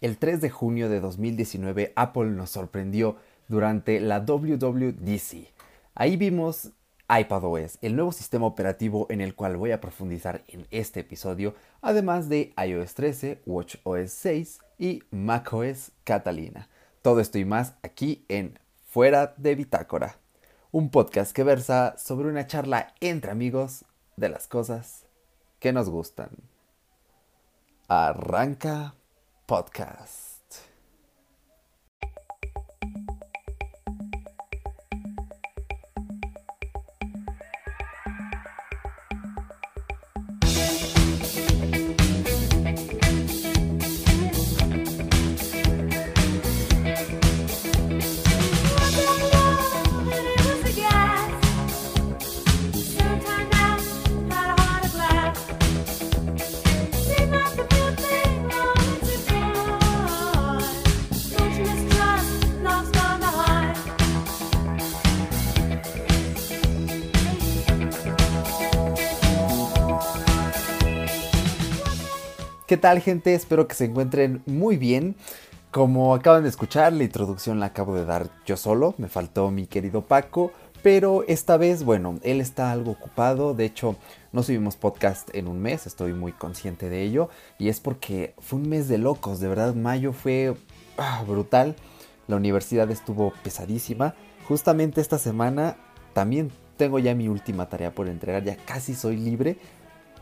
El 3 de junio de 2019 Apple nos sorprendió durante la WWDC. Ahí vimos iPadOS, el nuevo sistema operativo en el cual voy a profundizar en este episodio, además de iOS 13, WatchOS 6 y macOS Catalina. Todo esto y más aquí en Fuera de Bitácora, un podcast que versa sobre una charla entre amigos de las cosas que nos gustan. Arranca podcast. Tal gente? Espero que se encuentren muy bien. Como acaban de escuchar, la introducción la acabo de dar yo solo, me faltó mi querido Paco, pero esta vez, bueno, él está algo ocupado, de hecho no subimos podcast en un mes, estoy muy consciente de ello, y es porque fue un mes de locos, de verdad, mayo fue ah, brutal, la universidad estuvo pesadísima, justamente esta semana también tengo ya mi última tarea por entregar, ya casi soy libre,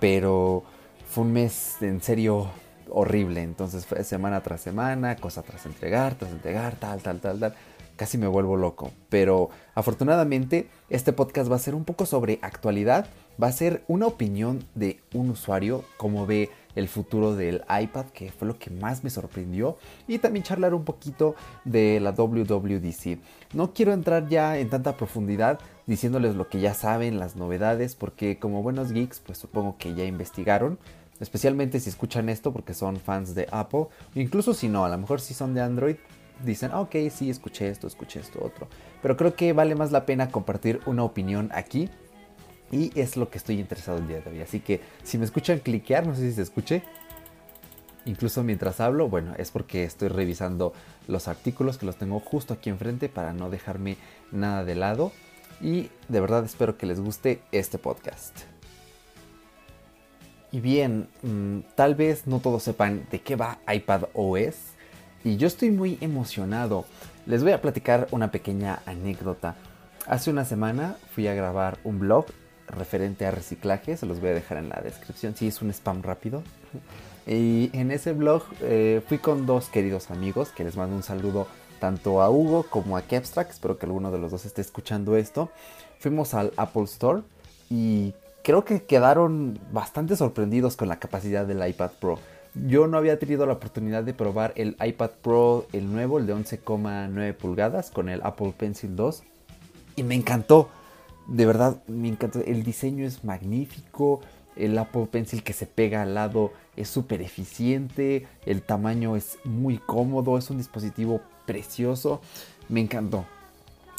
pero fue un mes en serio horrible. Entonces fue semana tras semana, cosa tras entregar, tras entregar, tal, tal, tal, tal. Casi me vuelvo loco. Pero afortunadamente este podcast va a ser un poco sobre actualidad. Va a ser una opinión de un usuario, como ve el futuro del iPad, que fue lo que más me sorprendió, y también charlar un poquito de la WWDC. No quiero entrar ya en tanta profundidad diciéndoles lo que ya saben, las novedades, porque como buenos geeks, pues supongo que ya investigaron, especialmente si escuchan esto porque son fans de Apple, incluso si no, a lo mejor si son de Android, dicen, ok, sí, escuché esto, escuché esto, otro. Pero creo que vale más la pena compartir una opinión aquí y es lo que estoy interesado el día de hoy. Así que si me escuchan cliquear, no sé si se escuche. Incluso mientras hablo, bueno, es porque estoy revisando los artículos que los tengo justo aquí enfrente para no dejarme nada de lado. Y de verdad espero que les guste este podcast. Y bien, mm, tal vez no todos sepan de qué va iPad OS. Y yo estoy muy emocionado. Les voy a platicar una pequeña anécdota. Hace una semana fui a grabar un blog referente a reciclaje, se los voy a dejar en la descripción, si es un spam rápido. Y en ese blog eh, fui con dos queridos amigos que les mando un saludo tanto a Hugo como a Kepstrack, espero que alguno de los dos esté escuchando esto. Fuimos al Apple Store y creo que quedaron bastante sorprendidos con la capacidad del iPad Pro. Yo no había tenido la oportunidad de probar el iPad Pro, el nuevo, el de 11,9 pulgadas, con el Apple Pencil 2. Y me encantó de verdad me encanta. El diseño es magnífico. El Apple Pencil que se pega al lado es súper eficiente. El tamaño es muy cómodo. Es un dispositivo precioso. Me encantó.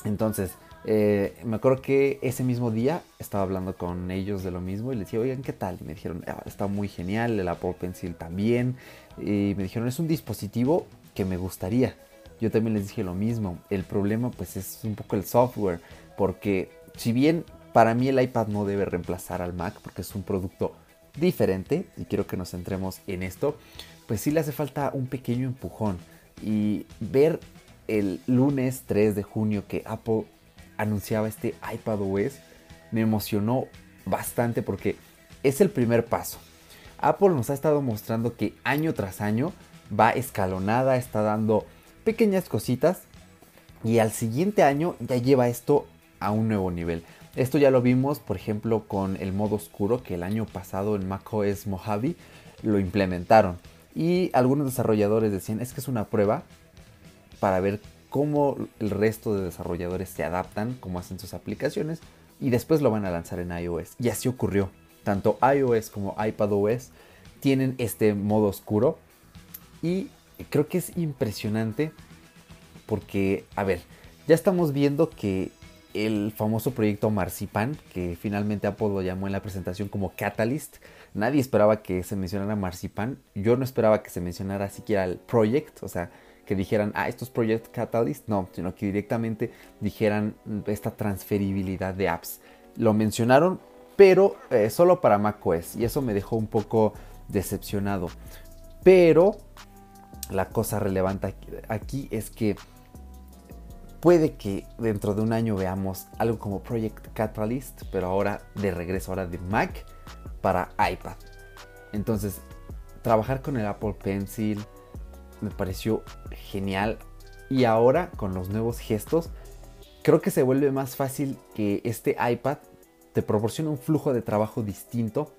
Entonces, eh, me acuerdo que ese mismo día estaba hablando con ellos de lo mismo y les decía, oigan, ¿qué tal? Y me dijeron, ah, está muy genial, el Apple Pencil también. Y me dijeron, es un dispositivo que me gustaría. Yo también les dije lo mismo. El problema pues es un poco el software, porque si bien para mí el iPad no debe reemplazar al Mac porque es un producto diferente y quiero que nos centremos en esto, pues sí le hace falta un pequeño empujón y ver el lunes 3 de junio que Apple anunciaba este iPad OS me emocionó bastante porque es el primer paso. Apple nos ha estado mostrando que año tras año va escalonada, está dando pequeñas cositas y al siguiente año ya lleva esto a un nuevo nivel. Esto ya lo vimos, por ejemplo, con el modo oscuro que el año pasado en macOS Mojave lo implementaron. Y algunos desarrolladores decían, es que es una prueba para ver cómo el resto de desarrolladores se adaptan, cómo hacen sus aplicaciones, y después lo van a lanzar en iOS. Y así ocurrió. Tanto iOS como iPadOS tienen este modo oscuro. Y creo que es impresionante porque, a ver, ya estamos viendo que el famoso proyecto Marzipan, que finalmente Apple lo llamó en la presentación como Catalyst. Nadie esperaba que se mencionara Marzipan. Yo no esperaba que se mencionara siquiera el Project, o sea, que dijeran, ah, esto es Project Catalyst. No, sino que directamente dijeran esta transferibilidad de apps. Lo mencionaron, pero eh, solo para macOS. Y eso me dejó un poco decepcionado. Pero la cosa relevante aquí es que puede que dentro de un año veamos algo como Project Catalyst, pero ahora de regreso, ahora de Mac para iPad. Entonces, trabajar con el Apple Pencil me pareció genial. Y ahora con los nuevos gestos, creo que se vuelve más fácil que este iPad te proporcione un flujo de trabajo distinto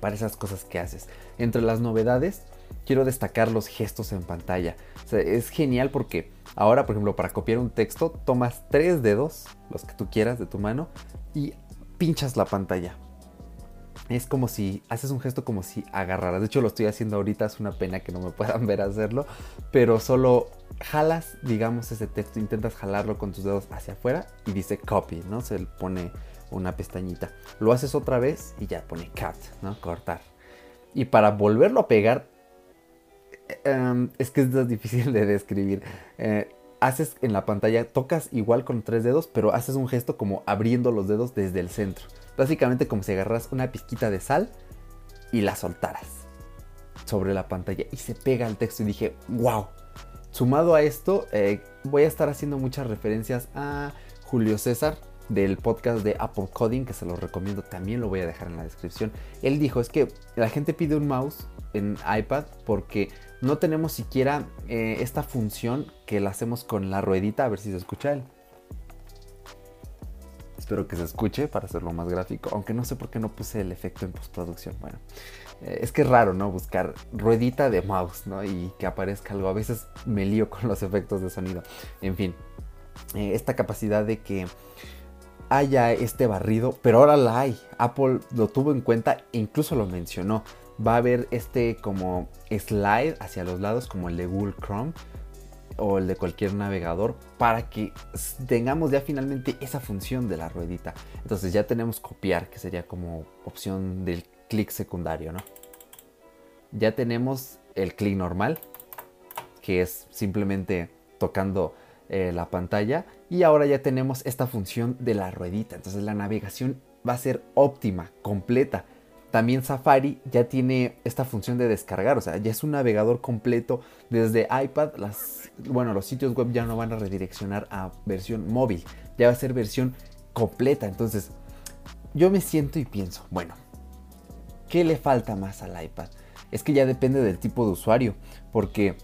para esas cosas que haces. Entre las novedades, quiero destacar los gestos en pantalla. es genial porque ahora, por ejemplo, para copiar un texto, tomas tres dedos, los que tú quieras de tu mano, y pinchas la pantalla. Es como si haces un gesto como si agarraras. De hecho, lo estoy haciendo ahorita. Es una pena que no me puedan ver hacerlo. Pero solo jalas, digamos, ese texto. Intentas jalarlo con tus dedos hacia afuera y dice copy, ¿no? Se le pone una pestañita. Lo haces otra vez y ya pone cut, ¿no? Cortar. Y para volverlo a pegar, Em, es que es difícil de describir. Eh, haces en la pantalla, tocas igual con tres dedos, pero haces un gesto como abriendo los dedos desde el centro. Básicamente como si agarras una pizquita de sal y la soltaras sobre la pantalla y se pega el texto y dije, wow. Sumado a esto, eh, voy a estar haciendo muchas referencias a Julio César del podcast de Apple Coding, que se lo recomiendo, también lo voy a dejar en la descripción. Él dijo, es que la gente pide un mouse en iPad porque no tenemos siquiera eh, esta función que la hacemos con la ruedita, a ver si se escucha él. Espero que se escuche para hacerlo más gráfico, aunque no sé por qué no puse el efecto en postproducción. Bueno, eh, es que es raro, ¿no? Buscar ruedita de mouse, ¿no? Y que aparezca algo. A veces me lío con los efectos de sonido. En fin, eh, esta capacidad de que haya este barrido, pero ahora la hay. Apple lo tuvo en cuenta e incluso lo mencionó va a haber este como slide hacia los lados como el de Google Chrome o el de cualquier navegador para que tengamos ya finalmente esa función de la ruedita. Entonces ya tenemos copiar, que sería como opción del clic secundario, ¿no? Ya tenemos el clic normal, que es simplemente tocando eh, la pantalla. Y ahora ya tenemos esta función de la ruedita. Entonces la navegación va a ser óptima, completa también Safari ya tiene esta función de descargar, o sea, ya es un navegador completo desde iPad. Bueno, los sitios web ya no van a redireccionar a versión móvil, ya va a ser versión completa. Entonces, yo me siento y pienso, bueno, ¿qué le falta más al iPad? Es que ya depende del tipo de usuario, porque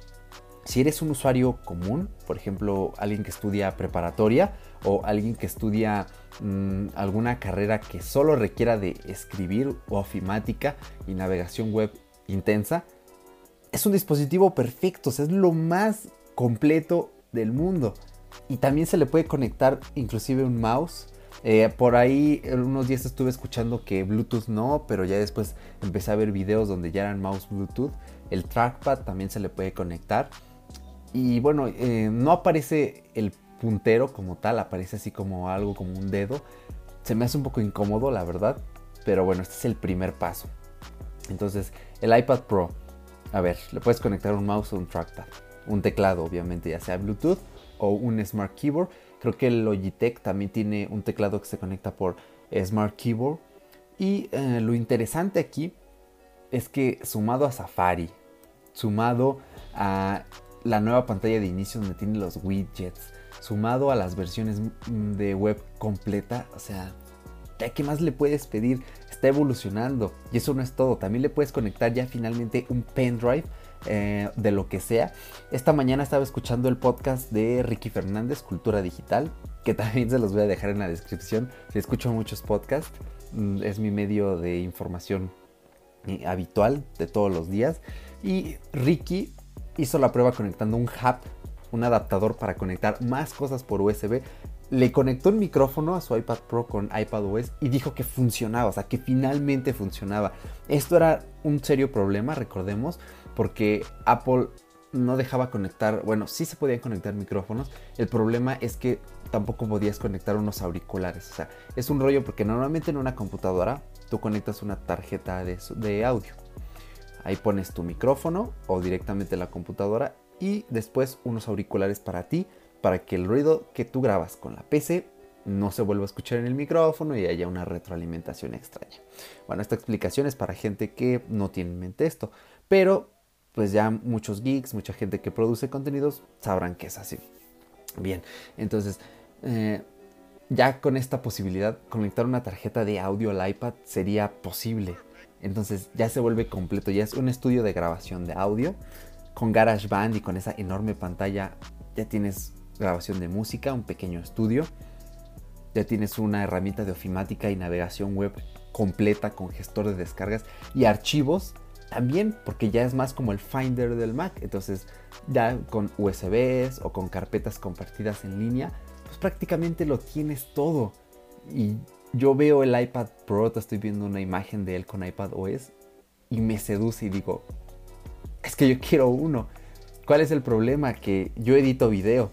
si eres un usuario común, por ejemplo, alguien que estudia preparatoria o alguien que estudia mm, alguna carrera que solo requiera de escribir o ofimática y navegación web intensa, es un dispositivo perfecto, es lo más completo del mundo. Y también se le puede conectar inclusive un mouse. Eh, por ahí unos días estuve escuchando que Bluetooth no, pero ya después empecé a ver videos donde ya eran mouse Bluetooth. El trackpad también se le puede conectar. Y bueno, eh, no aparece el puntero como tal, aparece así como algo como un dedo. Se me hace un poco incómodo, la verdad. Pero bueno, este es el primer paso. Entonces, el iPad Pro. A ver, le puedes conectar un mouse o un trackpad. Un teclado, obviamente, ya sea Bluetooth o un Smart Keyboard. Creo que el Logitech también tiene un teclado que se conecta por Smart Keyboard. Y eh, lo interesante aquí es que sumado a Safari, sumado a la nueva pantalla de inicio donde tiene los widgets, sumado a las versiones de web completa, o sea, ¿qué más le puedes pedir? Está evolucionando y eso no es todo, también le puedes conectar ya finalmente un pendrive eh, de lo que sea. Esta mañana estaba escuchando el podcast de Ricky Fernández, Cultura Digital, que también se los voy a dejar en la descripción. Si escucho muchos podcasts, mm, es mi medio de información eh, habitual de todos los días. Y Ricky hizo la prueba conectando un hub, un adaptador para conectar más cosas por USB. Le conectó un micrófono a su iPad Pro con iPadOS y dijo que funcionaba, o sea, que finalmente funcionaba. Esto era un serio problema, recordemos, porque Apple no dejaba conectar, bueno, sí se podían conectar micrófonos, el problema es que tampoco podías conectar unos auriculares, o sea, es un rollo porque normalmente en una computadora tú conectas una tarjeta de, de audio, ahí pones tu micrófono o directamente la computadora y después unos auriculares para ti, para que el ruido que tú grabas con la PC no se vuelva a escuchar en el micrófono y haya una retroalimentación extraña. Bueno, esta explicación es para gente que no tiene en mente esto, pero pues ya muchos geeks, mucha gente que produce contenidos sabrán que es así. Bien, entonces eh, ya con esta posibilidad, conectar una tarjeta de audio al iPad sería posible. Entonces ya se vuelve completo, ya es un estudio de grabación de audio. Con GarageBand y con esa enorme pantalla ya tienes grabación de música, un pequeño estudio. Ya tienes una herramienta de ofimática y navegación web completa con gestor de descargas y archivos también porque ya es más como el Finder del Mac. Entonces ya con USBs o con carpetas compartidas en línea, pues prácticamente lo tienes todo. Y yo veo el iPad Pro, te estoy viendo una imagen de él con iPad OS y me seduce y digo, es que yo quiero uno. ¿Cuál es el problema? Que yo edito video.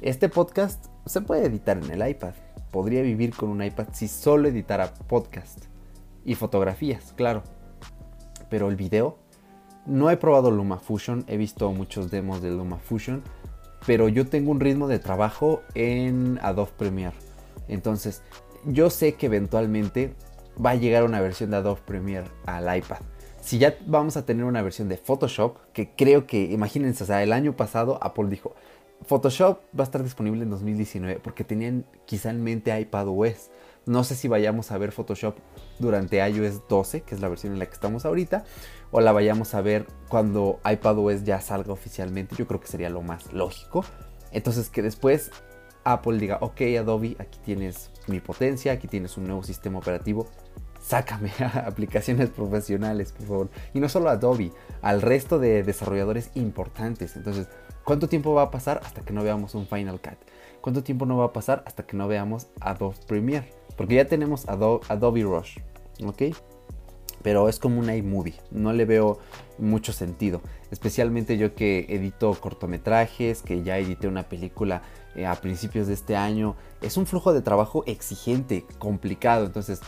Este podcast se puede editar en el iPad. Podría vivir con un iPad si solo editara podcast y fotografías, claro pero el video. No he probado LumaFusion, he visto muchos demos de LumaFusion, pero yo tengo un ritmo de trabajo en Adobe Premiere. Entonces, yo sé que eventualmente va a llegar una versión de Adobe Premiere al iPad. Si ya vamos a tener una versión de Photoshop, que creo que, imagínense, o sea, el año pasado Apple dijo, Photoshop va a estar disponible en 2019 porque tenían quizá en mente iPad OS. No sé si vayamos a ver Photoshop durante iOS 12, que es la versión en la que estamos ahorita, o la vayamos a ver cuando iPadOS ya salga oficialmente. Yo creo que sería lo más lógico. Entonces que después Apple diga, ok Adobe, aquí tienes mi potencia, aquí tienes un nuevo sistema operativo, sácame a aplicaciones profesionales, por favor. Y no solo Adobe, al resto de desarrolladores importantes. Entonces, ¿cuánto tiempo va a pasar hasta que no veamos un Final Cut? ¿Cuánto tiempo no va a pasar hasta que no veamos Adobe Premiere? Porque ya tenemos Adobe, Rush, ¿ok? Pero es como un iMovie, no le veo mucho sentido. Especialmente yo que edito cortometrajes, que ya edité una película eh, a principios de este año. Es un flujo de trabajo exigente, complicado. Entonces,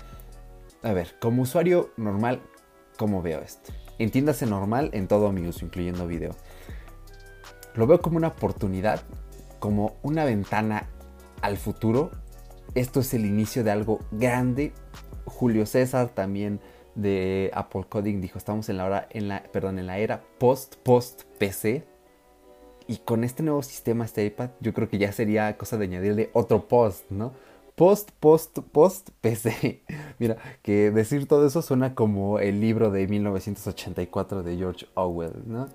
a ver, como usuario normal, ¿cómo veo esto? Entiéndase normal en todo mi uso, incluyendo video. Lo veo como una oportunidad, como una ventana al futuro esto es el inicio de algo grande. Julio César también de Apple Coding dijo, estamos en la hora, en la, perdón, en la era post post PC. Y con este nuevo sistema, este iPad, yo creo que ya sería cosa de añadirle otro post, ¿no? Post, post, post, PC. Mira, que decir todo eso suena como el libro de 1984 de George Orwell, ¿no?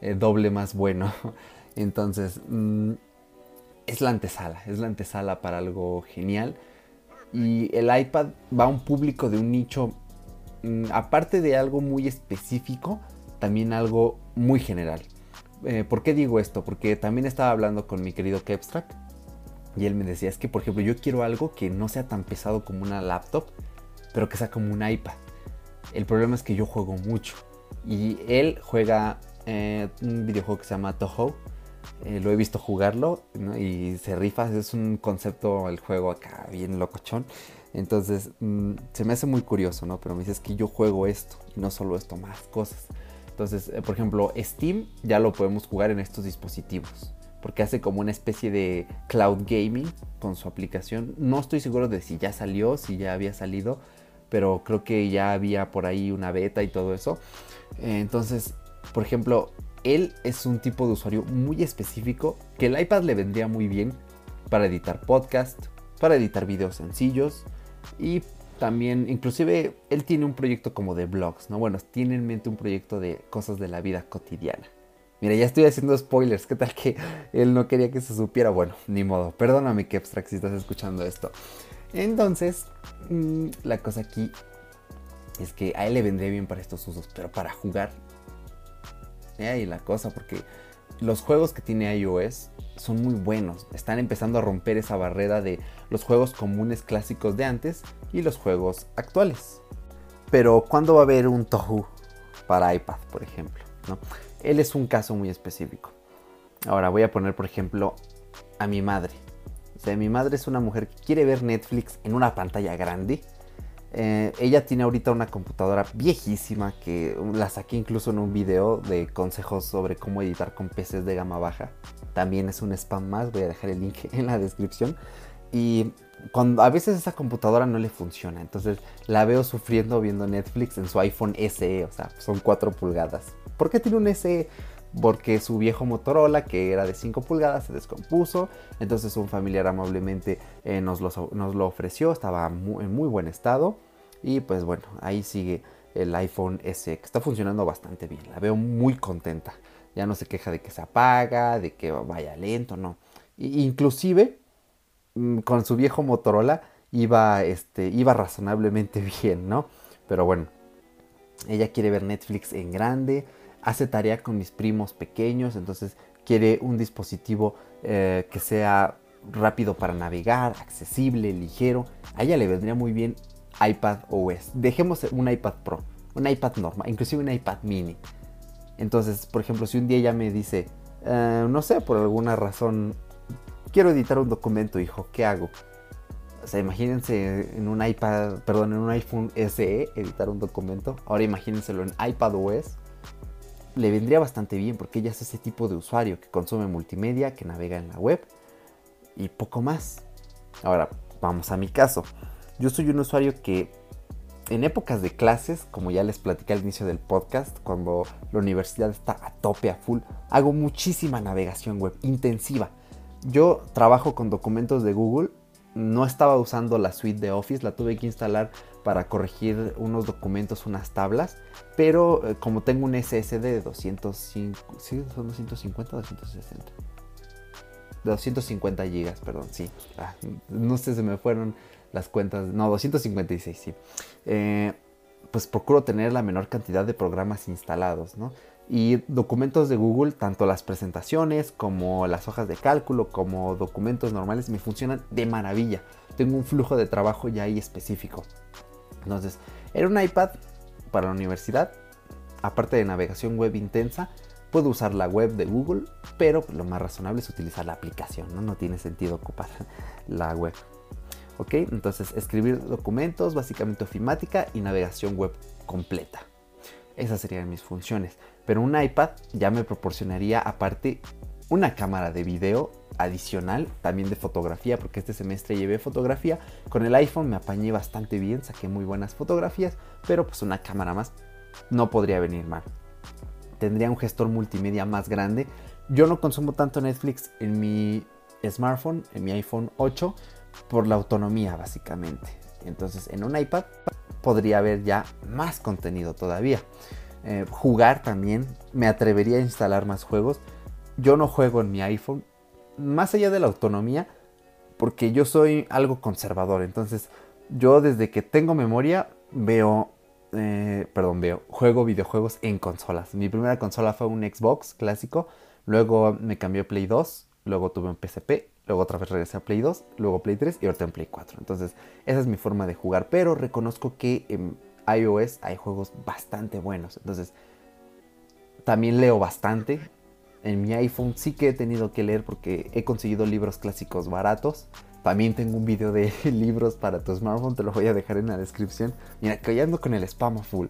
Eh, doble más bueno. Entonces, mm, es la antesala, es la antesala para algo genial. Y el iPad va a un público de un nicho, mm, aparte de algo muy específico, también algo muy general. Eh, ¿Por qué digo esto? Porque también estaba hablando con mi querido Kepstrack y él me decía, es que por ejemplo yo quiero algo que no sea tan pesado como una laptop, pero que sea como un iPad. El problema es que yo juego mucho y él juega eh, un videojuego que se llama Toho eh, lo he visto jugarlo y se rifa, es un concepto el juego acá bien locochón. Entonces mm, se me hace muy curioso, ¿no? Pero me dices que yo juego esto y no solo esto, más cosas. Entonces, eh, por ejemplo, Steam ya lo podemos jugar en estos dispositivos. Porque hace como una especie de cloud gaming con su aplicación. No estoy seguro de si ya salió, si ya había salido. Pero creo que ya había por ahí una beta y todo eso. Eh, entonces, por ejemplo, él es un tipo de usuario muy específico que el iPad le vendría muy bien para editar podcast, para editar videos sencillos y también, inclusive, él tiene un proyecto como de blogs, ¿no? Bueno, tiene en mente un proyecto de cosas de la vida cotidiana. Mira, ya estoy haciendo spoilers, ¿qué tal que él no quería que se supiera? Bueno, ni modo, perdóname abstract si estás escuchando esto. Entonces, mm, la cosa aquí es que a él le vendría bien para estos usos, pero para jugar y la cosa, porque los juegos que tiene iOS son muy buenos. Están empezando a romper esa barrera de los juegos comunes clásicos de antes y los juegos actuales. Pero ¿cuándo va a haber un Tohu para iPad, por ejemplo? Él es un caso muy específico. Ahora voy a poner, por ejemplo, a mi madre. O sea, mi madre es una mujer que quiere ver Netflix en una pantalla grande. Eh, ella tiene ahorita una computadora viejísima que la saqué incluso en un video de consejos sobre cómo editar con PCs de gama baja. También es un spam más, voy a dejar el link en la descripción. Y cuando a veces esa computadora no le funciona, entonces la veo sufriendo viendo Netflix en su iPhone SE, o sea, son 4 pulgadas. ¿Por qué tiene un SE? Porque su viejo Motorola, que era de 5 pulgadas, se descompuso. Entonces un familiar amablemente eh, nos, lo, ofreció, estaba en muy buen estado. Y pues bueno, ahí sigue el iPhone SE, que está funcionando bastante bien. La veo muy contenta. Ya no se queja de que se apaga, de que vaya lento, no. inclusive Mm, con su viejo Motorola iba, este, iba razonablemente bien, ¿no? Pero bueno, ella quiere ver Netflix en grande, hace tarea con mis primos pequeños, entonces quiere un dispositivo eh, que sea rápido para navegar, accesible, ligero. A ella le vendría muy bien iPad OS. Dejemos un iPad Pro, un iPad normal, inclusive un iPad mini. Entonces, por ejemplo, si un día ella me dice, eh, no sé, por alguna razón quiero editar un documento, hijo, ¿qué hago? O sea, imagínense en un iPad, perdón, en un iPhone SE editar un documento. Ahora imagínenselo en iPad OS. Le vendría bastante bien porque ella es ese tipo de usuario que consume multimedia, que navega en la web y poco más. Ahora, vamos a mi caso. Yo soy un usuario que en épocas de clases, como ya les platicé al inicio del podcast, cuando la universidad está a tope, a full, hago muchísima navegación web intensiva yo trabajo con documentos de Google. No estaba usando la suite de Office, la tuve que instalar para corregir unos documentos, unas tablas. Pero eh, como tengo un SSD de 205, ¿sí? ¿Son 250 o 260? De 250 gigas, perdón, sí. Ah, no sé, se me fueron las cuentas. No, 256, sí. Eh, pues procuro tener la menor cantidad de programas instalados, ¿no? y documentos de Google, tanto las presentaciones como las hojas de cálculo, como documentos normales, me funcionan de maravilla. Tengo un flujo de trabajo ya ahí específico. Entonces, era un iPad para la universidad, aparte de navegación web intensa, puedo usar la web de Google, pero lo más razonable es utilizar la aplicación, no, no tiene sentido ocupar la web. Ok, entonces escribir documentos, básicamente ofimática y navegación web completa. Esas serían mis funciones. Pero un iPad ya me proporcionaría aparte una cámara de video adicional, también de fotografía, porque este semestre llevé fotografía. Con el iPhone me apañé bastante bien, saqué muy buenas fotografías, pero pues una cámara más no podría venir mal. Tendría un gestor multimedia más grande. Yo no consumo tanto Netflix en mi smartphone, en mi iPhone 8, por la autonomía básicamente. Entonces en un iPad podría haber ya más contenido todavía. Eh, jugar también, me atrevería a instalar más juegos. Yo no juego en mi iPhone, más allá de la autonomía, porque yo soy algo conservador. Entonces, yo desde que tengo memoria veo, eh, perdón, veo, juego videojuegos en consolas. Mi primera consola fue un Xbox clásico, luego me cambió a Play 2, luego tuve un PSP, luego otra vez regresé a Play 2, luego Play 3 y ahorita en Play 4. Entonces, esa es mi forma de jugar, pero reconozco que en iOS hay juegos bastante buenos. Entonces, también leo bastante. En mi iPhone sí que he tenido que leer porque he conseguido libros clásicos baratos. También tengo un video de libros para tu smartphone, te lo voy a dejar en la descripción. Mira, que con el spam full.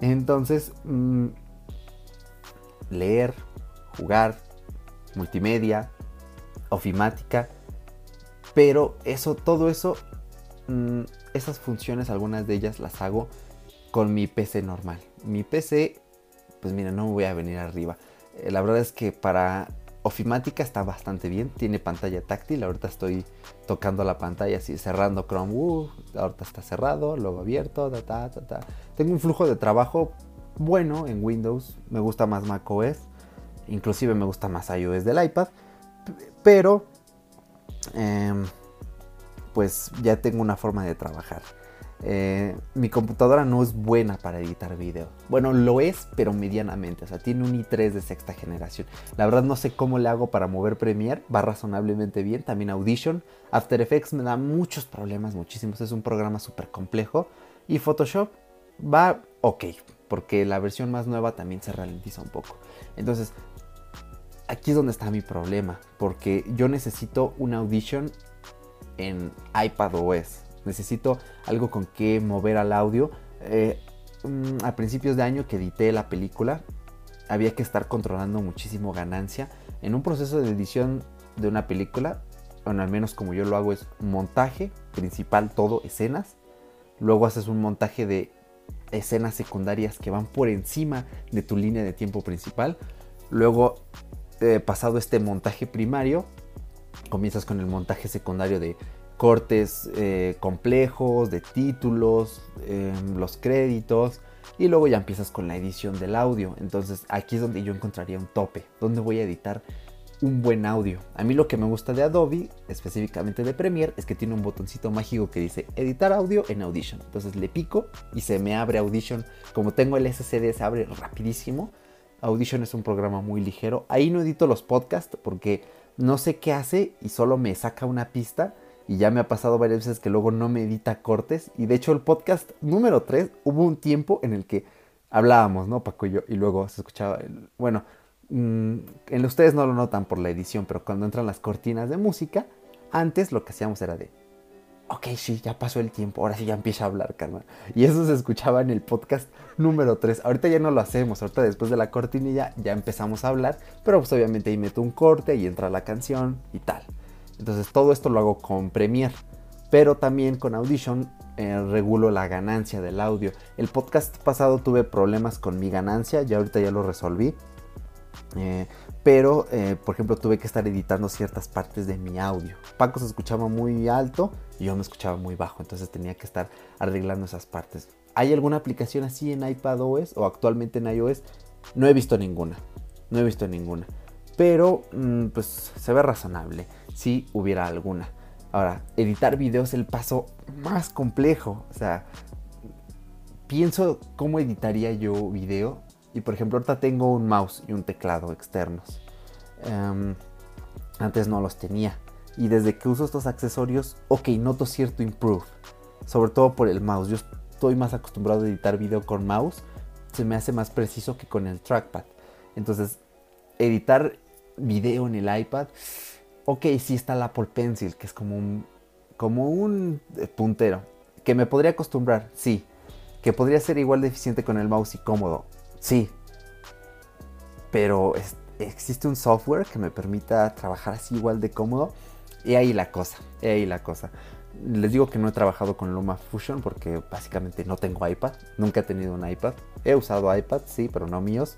Entonces, mm, leer, jugar, multimedia, ofimática. Pero eso, todo eso, mm, esas funciones, algunas de ellas las hago con mi PC normal. Mi PC, pues mira, no me voy a venir arriba. Eh, la verdad es que para ofimática está bastante bien. Tiene pantalla táctil. Ahorita estoy tocando la pantalla así, cerrando Chrome. Uh, ahorita está cerrado, luego abierto. Ta, ta, ta, Tengo un flujo de trabajo bueno en Windows. Me gusta más macOS. Inclusive me gusta más iOS del iPad. Pero em, pues ya tengo una forma de trabajar. Eh, mi computadora no es buena para editar video. Bueno, lo es, pero medianamente. O sea, tiene un i3 de sexta generación. La verdad no sé cómo le hago para mover Premiere. Va razonablemente bien. También Audition. After Effects me da muchos problemas, muchísimos. Es un programa súper complejo. Y Photoshop va ok. porque la versión más nueva también se ralentiza un poco. Entonces, aquí es donde está mi problema, porque yo necesito una audition en iPad OS. Necesito algo con que mover al audio. Eh, mm, a principios de año que edité la película, había que estar controlando muchísimo ganancia. En un proceso de edición de una película, bueno, al menos como yo lo hago, es montaje principal, todo, escenas. Luego haces un montaje de escenas secundarias que van por encima de tu línea de tiempo principal. Luego, eh, pasado este montaje primario, comienzas con el montaje secundario de cortes eh, complejos, de títulos, em, los créditos y luego ya empiezas con la edición del audio. Entonces aquí es donde yo encontraría un tope, donde voy a editar un buen audio. A mí lo que me gusta de Adobe, específicamente de Premiere, es que tiene un botoncito mágico que dice editar audio en Audition. Entonces le pico y se me abre Audition. Como tengo el SSD se abre rapidísimo. Audition es un programa muy ligero. Ahí no edito los podcasts porque no sé qué hace y solo me saca una pista. Y ya me ha pasado varias veces que luego no me edita cortes. Y de hecho el podcast número 3 hubo un tiempo en el que hablábamos, ¿no, Paco y yo? Y luego se escuchaba, el, bueno, mmm, en ustedes no lo notan por la edición, pero cuando entran las cortinas de música, antes lo que hacíamos era de, ok, sí, ya pasó el tiempo, ahora sí ya empieza a hablar, carnal. Y eso se escuchaba en el podcast número 3. Ahorita ya no lo hacemos, ahorita después de la cortinilla ya empezamos a hablar, pero pues obviamente ahí meto un corte y entra la canción y tal. Entonces todo esto lo hago con Premiere, pero también con Audition eh, regulo la ganancia del audio. El podcast pasado tuve problemas con mi ganancia, ya ahorita ya lo resolví. Eh, pero, eh, por ejemplo, tuve que estar editando ciertas partes de mi audio. Paco se escuchaba muy alto y yo me escuchaba muy bajo, entonces tenía que estar arreglando esas partes. ¿Hay alguna aplicación así en iPadOS o actualmente en iOS? No he visto ninguna, no he visto ninguna. Pero, mm, pues se ve razonable si hubiera alguna. Ahora, editar videos es el paso más complejo. O sea, pienso cómo editaría yo video y por ejemplo, ahorita tengo un mouse y un teclado externos. Um, antes no los tenía. Y desde que uso estos accesorios, ok, noto cierto improve. Sobre todo por el mouse. Yo estoy más acostumbrado a editar video con mouse. Se me hace más preciso que con el trackpad. Entonces, editar video en el iPad. Ok, sí está el Apple Pencil, que es como un, como un eh, puntero. Que me podría acostumbrar, sí. Que podría ser igual de eficiente con el mouse y cómodo. Sí. Pero existe un software que me permita trabajar así igual de cómodo. Y ahí la cosa, y ahí la cosa. Les digo que no he trabajado con Luma Fusion porque básicamente no tengo iPad. Nunca he tenido un iPad. He usado iPad, sí, pero no míos.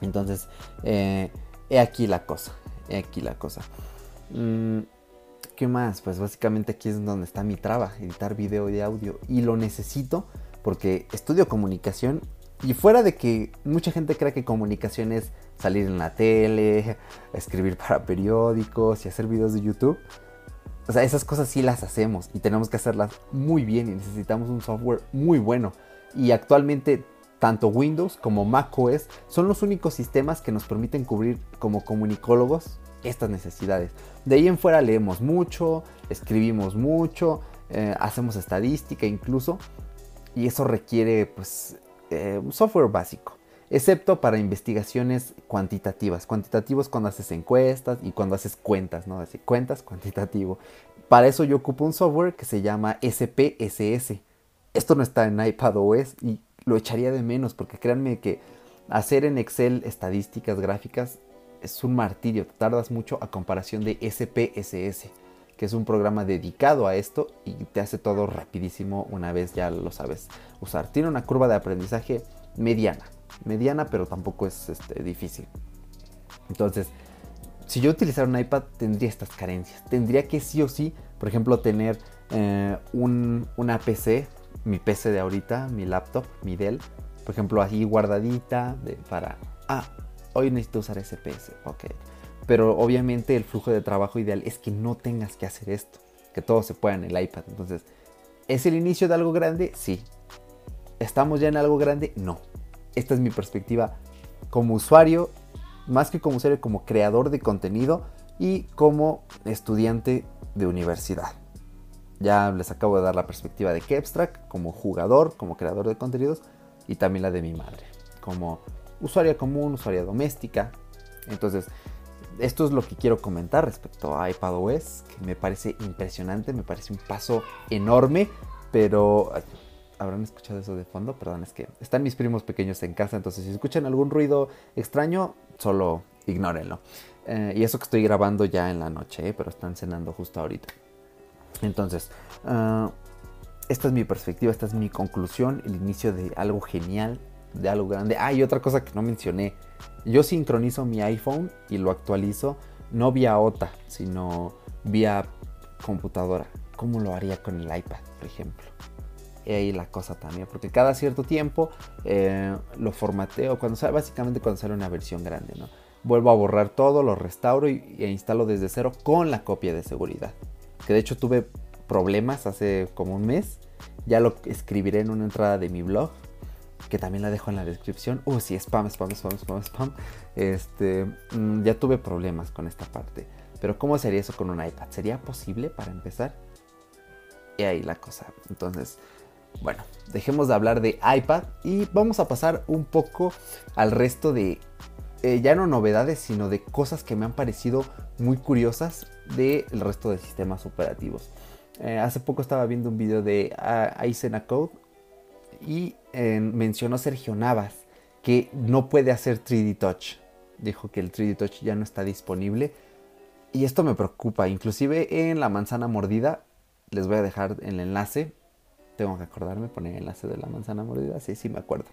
Entonces, eh, he aquí la cosa. He aquí la cosa. Mm, ¿Qué más? Pues básicamente aquí es donde está mi traba, editar video y audio. Y lo necesito porque estudio comunicación y fuera de que mucha gente cree que comunicación es salir en la tele, escribir para periódicos y hacer videos de YouTube, o sea, esas cosas sí las hacemos y tenemos que hacerlas muy bien y necesitamos un software muy bueno. Y actualmente tanto Windows como macOS son los únicos sistemas que nos permiten cubrir como comunicólogos estas necesidades. De ahí en fuera leemos mucho, escribimos mucho, eh, hacemos estadística incluso, y eso requiere pues eh, software básico, excepto para investigaciones cuantitativas. Cuantitativos cuando haces encuestas y cuando haces cuentas, ¿no? Así, cuentas cuantitativo. Para eso yo ocupo un software que se llama SPSS. Esto no está en iPadOS y lo echaría de menos porque créanme que hacer en Excel estadísticas gráficas es un martirio, tardas mucho a comparación de SPSS que es un programa dedicado a esto y te hace todo rapidísimo una vez ya lo sabes usar. Tiene una curva de aprendizaje mediana, mediana pero tampoco es este, difícil. Entonces, si yo utilizara un iPad tendría estas carencias. Tendría que sí o sí, por ejemplo, tener eh, una PC, mi PC de ahorita, mi laptop, mi Dell, por ejemplo, ahí guardadita para... Ah, hoy necesito usar SPS, ok pero obviamente el flujo de trabajo ideal es que no tengas que hacer esto, que todo se pueda en el iPad. Entonces, ¿es el inicio de algo grande? Sí. ¿Estamos ya en algo grande? No. Esta es mi perspectiva como usuario, más que como usuario, como creador de contenido y como estudiante de universidad. Ya les acabo de dar la perspectiva de Kepstrack como jugador, como creador de contenidos, y también la de mi madre, como usuaria común, usuaria doméstica. Entonces, esto es lo que quiero comentar respecto a iPadOS, que me parece impresionante, me parece un paso enorme, pero habrán escuchado eso de fondo, perdón, es que están mis primos pequeños en casa, entonces si escuchan algún ruido extraño, solo ignórenlo. Eh, y eso que estoy grabando ya en la noche, eh, pero están cenando justo ahorita. Entonces, ah, esta es mi perspectiva, esta es mi conclusión, el inicio de algo genial, de algo grande. Ah, y otra cosa que no mencioné, yo sincronizo mi iPhone y lo actualizo no vía OTA, sino vía computadora. ¿Cómo lo haría con el iPad, por ejemplo? Y ahí la cosa también, porque cada cierto tiempo eh, lo formateo, cuando sale, básicamente cuando sale una versión grande, ¿no? Vuelvo a borrar todo, lo restauro y, e instalo desde cero con la copia de seguridad. Que de hecho tuve problemas hace como un mes. Ya lo escribiré en una entrada de mi blog. Que también la dejo en la descripción. Uh, sí, spam, spam, spam, spam, spam. Este, mm, ya tuve problemas con esta parte. Pero ¿cómo sería eso con un iPad? ¿Sería posible para empezar? Y ahí la cosa. Entonces, bueno, dejemos de hablar de iPad y vamos a pasar un poco al resto de eh, ya no novedades, sino de cosas que me han parecido muy curiosas del resto de sistemas operativos. Eh, hace poco estaba viendo un video de uh, Code y mencionó Sergio Navas que no puede hacer 3D Touch. Dijo que el 3D Touch ya no está disponible. Y esto me preocupa. Inclusive en la manzana mordida, les voy a dejar el enlace tengo que acordarme, poner el enlace de la manzana mordida. Sí, sí, me acuerdo.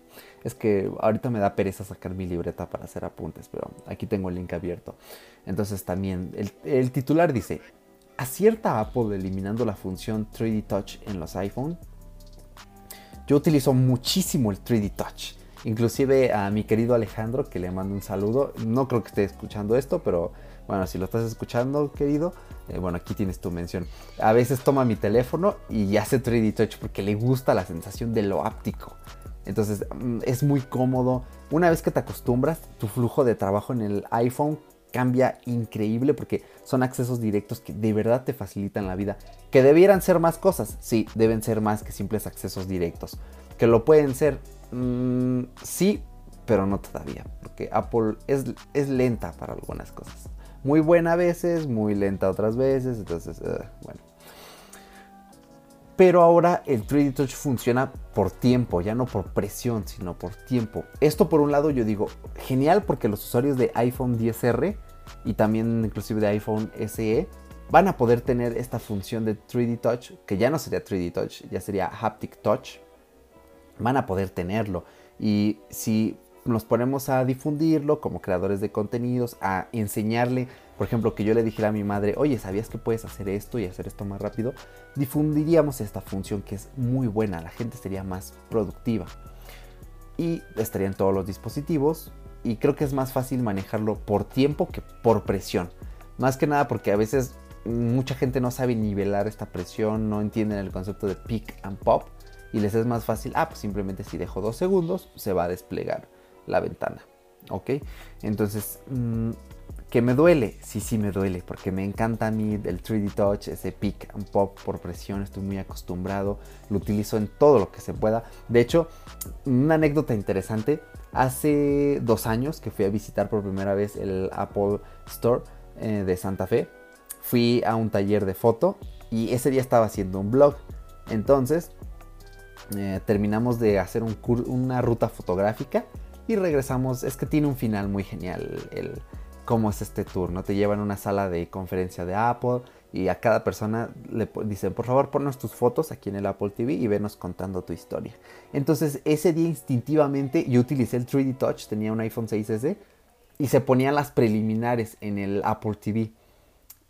Es que ahorita me da pereza sacar mi libreta para hacer apuntes, pero aquí tengo el link abierto. Entonces también, el, titular dice, ¿acierta Apple eliminando la función 3D Touch en los iPhone? Yo utilizo muchísimo el 3D Touch. Inclusive a mi querido Alejandro, que le mando un saludo. No creo que esté escuchando esto, pero bueno, si lo estás escuchando, querido, eh, bueno, aquí tienes tu mención. A veces toma mi teléfono y hace 3D Touch porque le gusta la sensación de lo áptico. Entonces mm, es muy cómodo. Una vez que te acostumbras, tu flujo de trabajo en el iPhone cambia increíble porque son accesos directos que de verdad te facilitan la vida. Que debieran ser más cosas, sí, deben ser más que simples accesos directos. Que lo pueden ser, mm, sí, pero no todavía, porque Apple es, es lenta para algunas cosas muy buena a veces, muy lenta otras veces, entonces, eh, bueno. Pero ahora el 3D Touch funciona por tiempo, ya no por presión, sino por tiempo. Esto por un lado yo digo, genial porque los usuarios de iPhone 10R y también inclusive de iPhone SE van a poder tener esta función de 3D Touch, que ya no sería 3D Touch, ya sería Haptic Touch. Van a poder tenerlo. Y si nos ponemos a difundirlo como creadores de contenidos, a enseñarle, por ejemplo, que yo le dijera a mi madre, oye, ¿sabías que puedes hacer esto y hacer esto más rápido? Difundiríamos esta función que es muy buena, la gente sería más productiva. Y estaría en todos los dispositivos y creo que es más fácil manejarlo por tiempo que por presión. Más que nada porque a veces mucha gente no sabe nivelar esta presión, no entienden el concepto de pick and pop y les es más fácil, ah, pues simplemente si dejo dos segundos se va a desplegar la ventana. ¿Ok? Entonces, mm, ¿que me duele? Sí, sí me duele, porque me encanta a mí el 3D Touch, ese pick and pop por presión, estoy muy acostumbrado, lo utilizo en todo lo que se pueda. De hecho, una anécdota interesante, hace dos años que fui a visitar por primera vez el Apple Store eh, de Santa Fe, fui a un taller de foto y ese día estaba haciendo un blog. Entonces, eh, terminamos de hacer un una ruta fotográfica y regresamos. Es que tiene un final muy genial el, cómo es este tour, ¿no? Te llevan a una sala de conferencia de Apple y a cada persona le dicen, por favor, ponnos tus fotos aquí en el Apple TV y venos contando tu historia. Entonces, ese día instintivamente yo utilicé el 3D Touch, tenía un iPhone 6S y se ponían las preliminares en el Apple TV.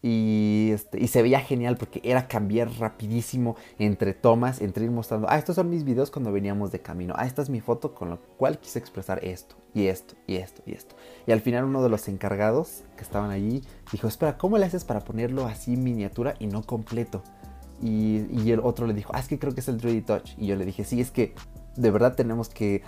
Y, este, y se veía genial porque era cambiar rapidísimo entre tomas, entre ir mostrando, ah, estos son mis videos cuando veníamos de camino, ah, esta es mi foto con lo cual quise expresar esto, y esto, y esto, y esto. Y al final uno de los encargados que estaban allí dijo, espera, ¿cómo le haces para ponerlo así miniatura y no completo? Y, y el otro le dijo, ah, es que creo que es el 3D Touch. Y yo le dije, sí, es que de verdad tenemos que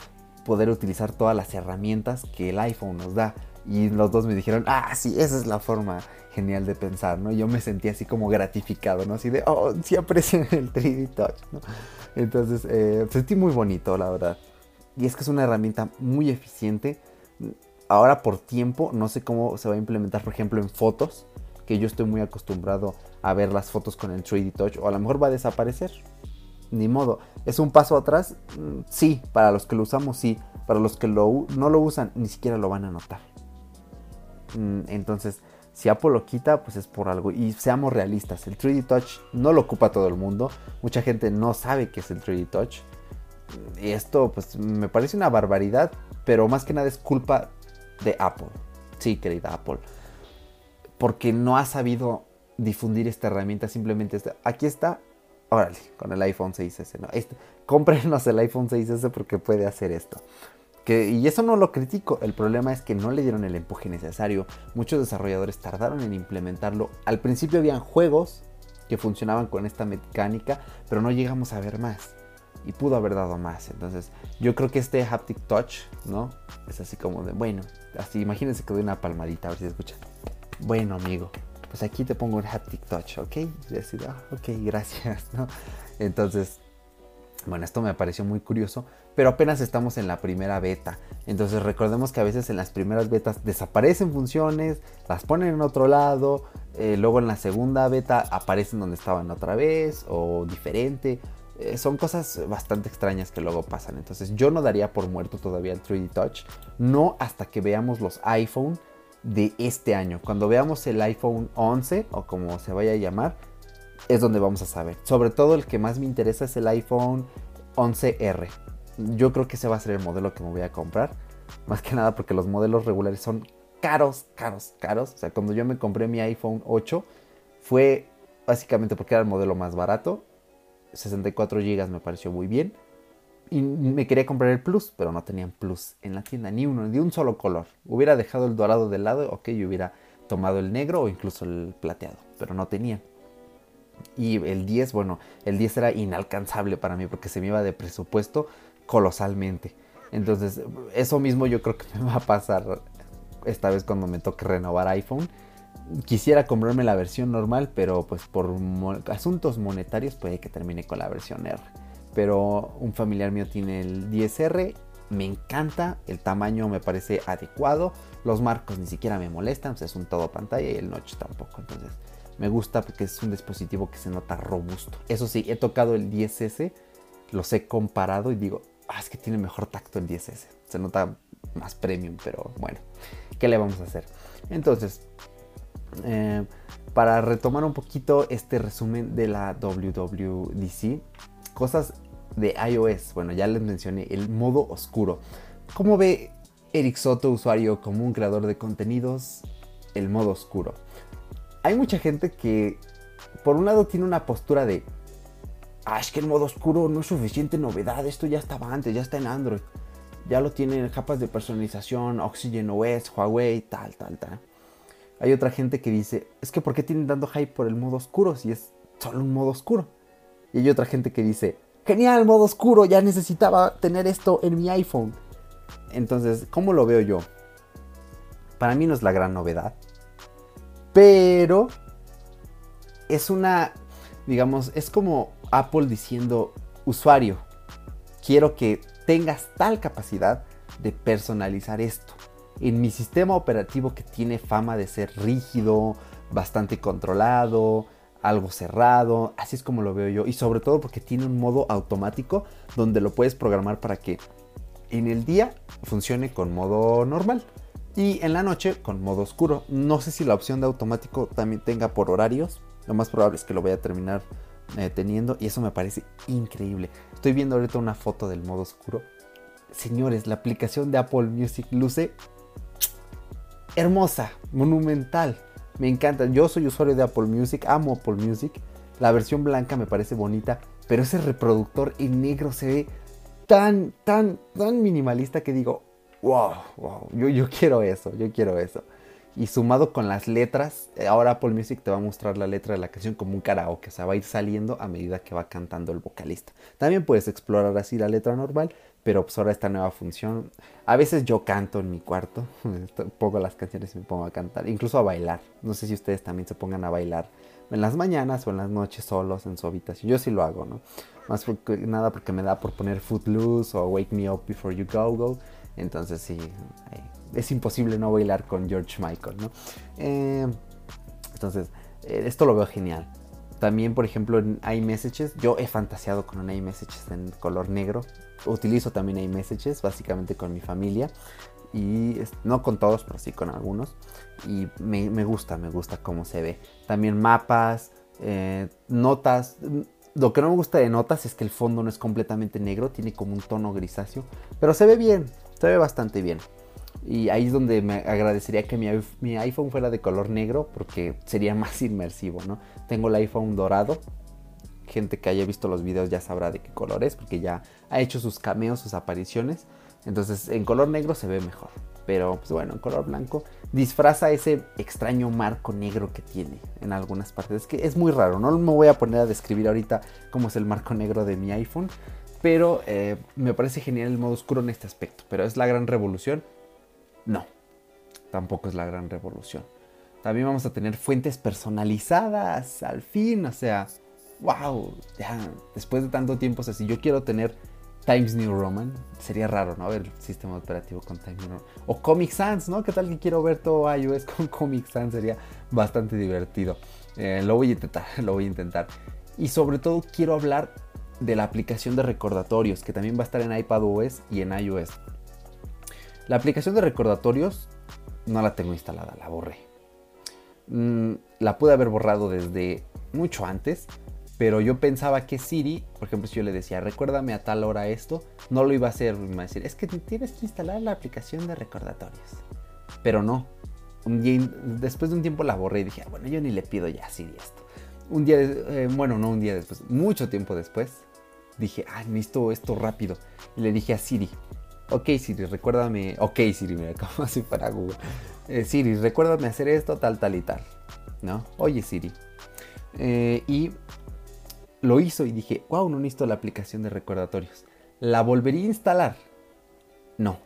poder utilizar todas las herramientas que el iPhone nos da. Y los dos me dijeron, ah, sí, esa es la forma genial de pensar, ¿no? Yo me sentí así como gratificado, ¿no? Así de, oh, sí aprecian el 3D Touch, ¿no? Entonces, eh, sentí muy bonito, la verdad. Y es que es una herramienta muy eficiente. Ahora por tiempo, no sé cómo se va a implementar, por ejemplo, en fotos, que yo estoy muy acostumbrado a ver las fotos con el 3D Touch, o a lo mejor va a desaparecer. Ni modo. ¿Es un paso atrás? Mm, sí, para los que lo usamos, sí. Para los que no lo usan, ni siquiera lo van a notar. Mm, entonces, si Apple lo quita, pues es por algo. Y seamos realistas, el 3D Touch no lo ocupa todo el mundo. Mucha gente no sabe qué es el 3D Touch. Y esto, pues, me parece una barbaridad, pero más que nada es culpa de Apple. Sí, querida Apple. Porque no ha sabido difundir esta herramienta. Simplemente aquí está. Órale, con el iPhone 6S. No, este, cómprenos el iPhone 6S porque puede hacer esto y eso no lo critico, el problema es que no le dieron el empuje necesario. Muchos desarrolladores tardaron en implementarlo. Al principio habían juegos que funcionaban con esta mecánica, pero no llegamos a ver más. Y pudo haber dado más. Entonces, yo creo que este haptic touch, ¿no? Es así como de, bueno, así imagínense que doy una palmadita, a ver si se escucha. Bueno, amigo, pues aquí te pongo el haptic touch, ¿ok? Y decir, ah, ok, gracias, ¿no? Entonces, bueno, esto me pareció muy curioso, pero apenas estamos en la primera beta. Entonces recordemos que a veces en las primeras betas desaparecen funciones, las ponen en otro lado, eh, luego en la segunda beta aparecen donde estaban otra vez o diferente. Eh, son cosas bastante extrañas que luego pasan. Entonces yo no daría por muerto todavía el 3D Touch, no hasta que veamos los iPhone de este año. Cuando veamos el iPhone 11 o como se vaya a llamar, es donde vamos a saber. Sobre todo el que más me interesa es el iPhone 11R. Yo creo que ese va a ser el modelo que me voy a comprar. Más que nada porque los modelos regulares son caros, caros, caros. O sea, cuando yo me compré mi iPhone 8 fue básicamente porque era el modelo más barato. 64 GB me pareció muy bien. Y me quería comprar el Plus, pero no tenían Plus en la tienda, ni uno, de un solo color. Hubiera dejado el dorado de lado, ok, yo hubiera tomado el negro o incluso el plateado, pero no tenían. Y el 10, bueno, el 10 era inalcanzable para mí porque se me iba de presupuesto colosalmente. Entonces, eso mismo yo creo que me va a pasar esta vez cuando me toque renovar iPhone. Quisiera comprarme la versión normal, pero pues por asuntos monetarios puede que termine con la versión R. Pero un familiar mío tiene el 10R, me encanta, el tamaño me parece adecuado, los marcos ni siquiera me molestan, pues es un todo pantalla y el notch tampoco. Entonces, me gusta porque es un dispositivo que se nota robusto. Eso sí, he tocado el 10S, los he comparado y digo, ah, es que tiene mejor tacto el 10S. Se nota más premium, pero bueno, ¿qué le vamos a hacer? Entonces, eh, para retomar un poquito este resumen de la WWDC, cosas de iOS. Bueno, ya les mencioné el modo oscuro. ¿Cómo ve Eric Soto, usuario común, creador de contenidos, el modo oscuro? hay mucha gente que, por un lado, tiene una postura de, ah, es que el modo oscuro no es suficiente novedad, esto ya estaba antes, ya está en Android. Ya lo tienen capas de personalización, Oxygen OS, Huawei, tal, tal, tal. Hay otra gente que dice, es que ¿por qué tienen dando hype por el modo oscuro si es solo un modo oscuro? Y hay otra gente que dice, genial, modo oscuro, ya necesitaba tener esto en mi iPhone. Entonces, ¿cómo lo veo yo? Para mí no es la gran novedad. Pero es una, digamos, es como Apple diciendo, usuario, quiero que tengas tal capacidad de personalizar esto. En mi sistema operativo que tiene fama de ser rígido, bastante controlado, algo cerrado, así es como lo veo yo. Y sobre todo porque tiene un modo automático donde lo puedes programar para que en el día funcione con modo normal y en la noche con modo oscuro. No sé si la opción de automático también tenga por horarios. Lo más probable es que lo vaya a terminar eh, teniendo y eso me parece increíble. Estoy viendo ahorita una foto del modo oscuro. Señores, la aplicación de Apple Music luce hermosa, monumental. Me encanta. Yo soy usuario de Apple Music, amo Apple Music. La versión blanca me parece bonita, pero ese reproductor en negro se ve tan, tan, tan minimalista que digo, wow, wow, yo, yo quiero eso, yo quiero eso. Y sumado con las letras, eh, ahora Apple Music te va a mostrar la letra de la canción como un karaoke, o sea, va a ir saliendo a medida que va cantando el vocalista. También puedes explorar así la letra normal, pero pues ahora esta nueva función. A veces yo canto en mi cuarto, pongo las canciones y me pongo a cantar, incluso a bailar. No sé si ustedes también se pongan a bailar en las mañanas o en las noches solos en su habitación. Yo sí lo hago, ¿no? Más nada porque me da por poner Footloose o Wake Me Up Before You Go Go. Entonces sí, es imposible no bailar con George Michael, ¿no? Eh, entonces, eh, esto lo veo genial. También, por ejemplo, en iMessages, yo he fantaseado con un iMessages en color negro. Utilizo también iMessages, básicamente con mi familia. Y no con todos, pero sí con algunos. Y me, gusta, me gusta cómo se ve. También mapas, eh, notas. Lo que no me gusta de notas es que el fondo no es completamente negro, tiene como un tono grisáceo. Pero se ve bien, se ve bastante bien. Y ahí es donde me agradecería que mi, iPhone fuera de color negro porque sería más inmersivo, ¿no? Tengo el iPhone dorado. Gente que haya visto los videos ya sabrá de qué color es porque ya ha hecho sus cameos, sus apariciones. Entonces en color negro se ve mejor. Pero pues bueno, en color blanco disfraza ese extraño marco negro que tiene en algunas partes. Es que es muy raro, no me voy a poner a describir ahorita cómo es el marco negro de mi iPhone. Pero eh, me parece genial el modo oscuro en este aspecto. Pero es la gran revolución no, tampoco es la gran revolución. También vamos a tener fuentes personalizadas, al fin, o sea, wow, ya, después de tanto tiempo, o sea, si yo quiero tener Times New Roman, sería raro, ¿no? Ver el sistema operativo con Times New Roman. O Comic Sans, ¿no? ¿Qué tal que quiero ver todo iOS con Comic Sans? Sería bastante divertido. Eh, lo voy a intentar, lo voy a intentar. Y sobre todo quiero hablar de la aplicación de recordatorios, que también va a estar en iPadOS y en iOS. La aplicación de recordatorios no la tengo instalada, la borré. Mm, la pude haber borrado desde mucho antes, pero yo pensaba que Siri, por ejemplo, si yo le decía, recuérdame a tal hora esto, no lo iba a hacer. Me iba a decir, es que tienes que instalar la aplicación de recordatorios. Pero no. Un día, después de un tiempo la borré y dije, ah, bueno, yo ni le pido ya a Siri esto. Un día, eh, bueno, no un día después, mucho tiempo después, dije, ah, necesito esto rápido. Y le dije a Siri, Ok Siri, recuérdame. Ok Siri, mira, como así para Google. Eh, Siri, recuérdame hacer esto, tal, tal y tal. ¿No? Oye Siri. Eh, y lo hizo y dije, wow, no necesito la aplicación de recordatorios. ¿La volvería a instalar? No.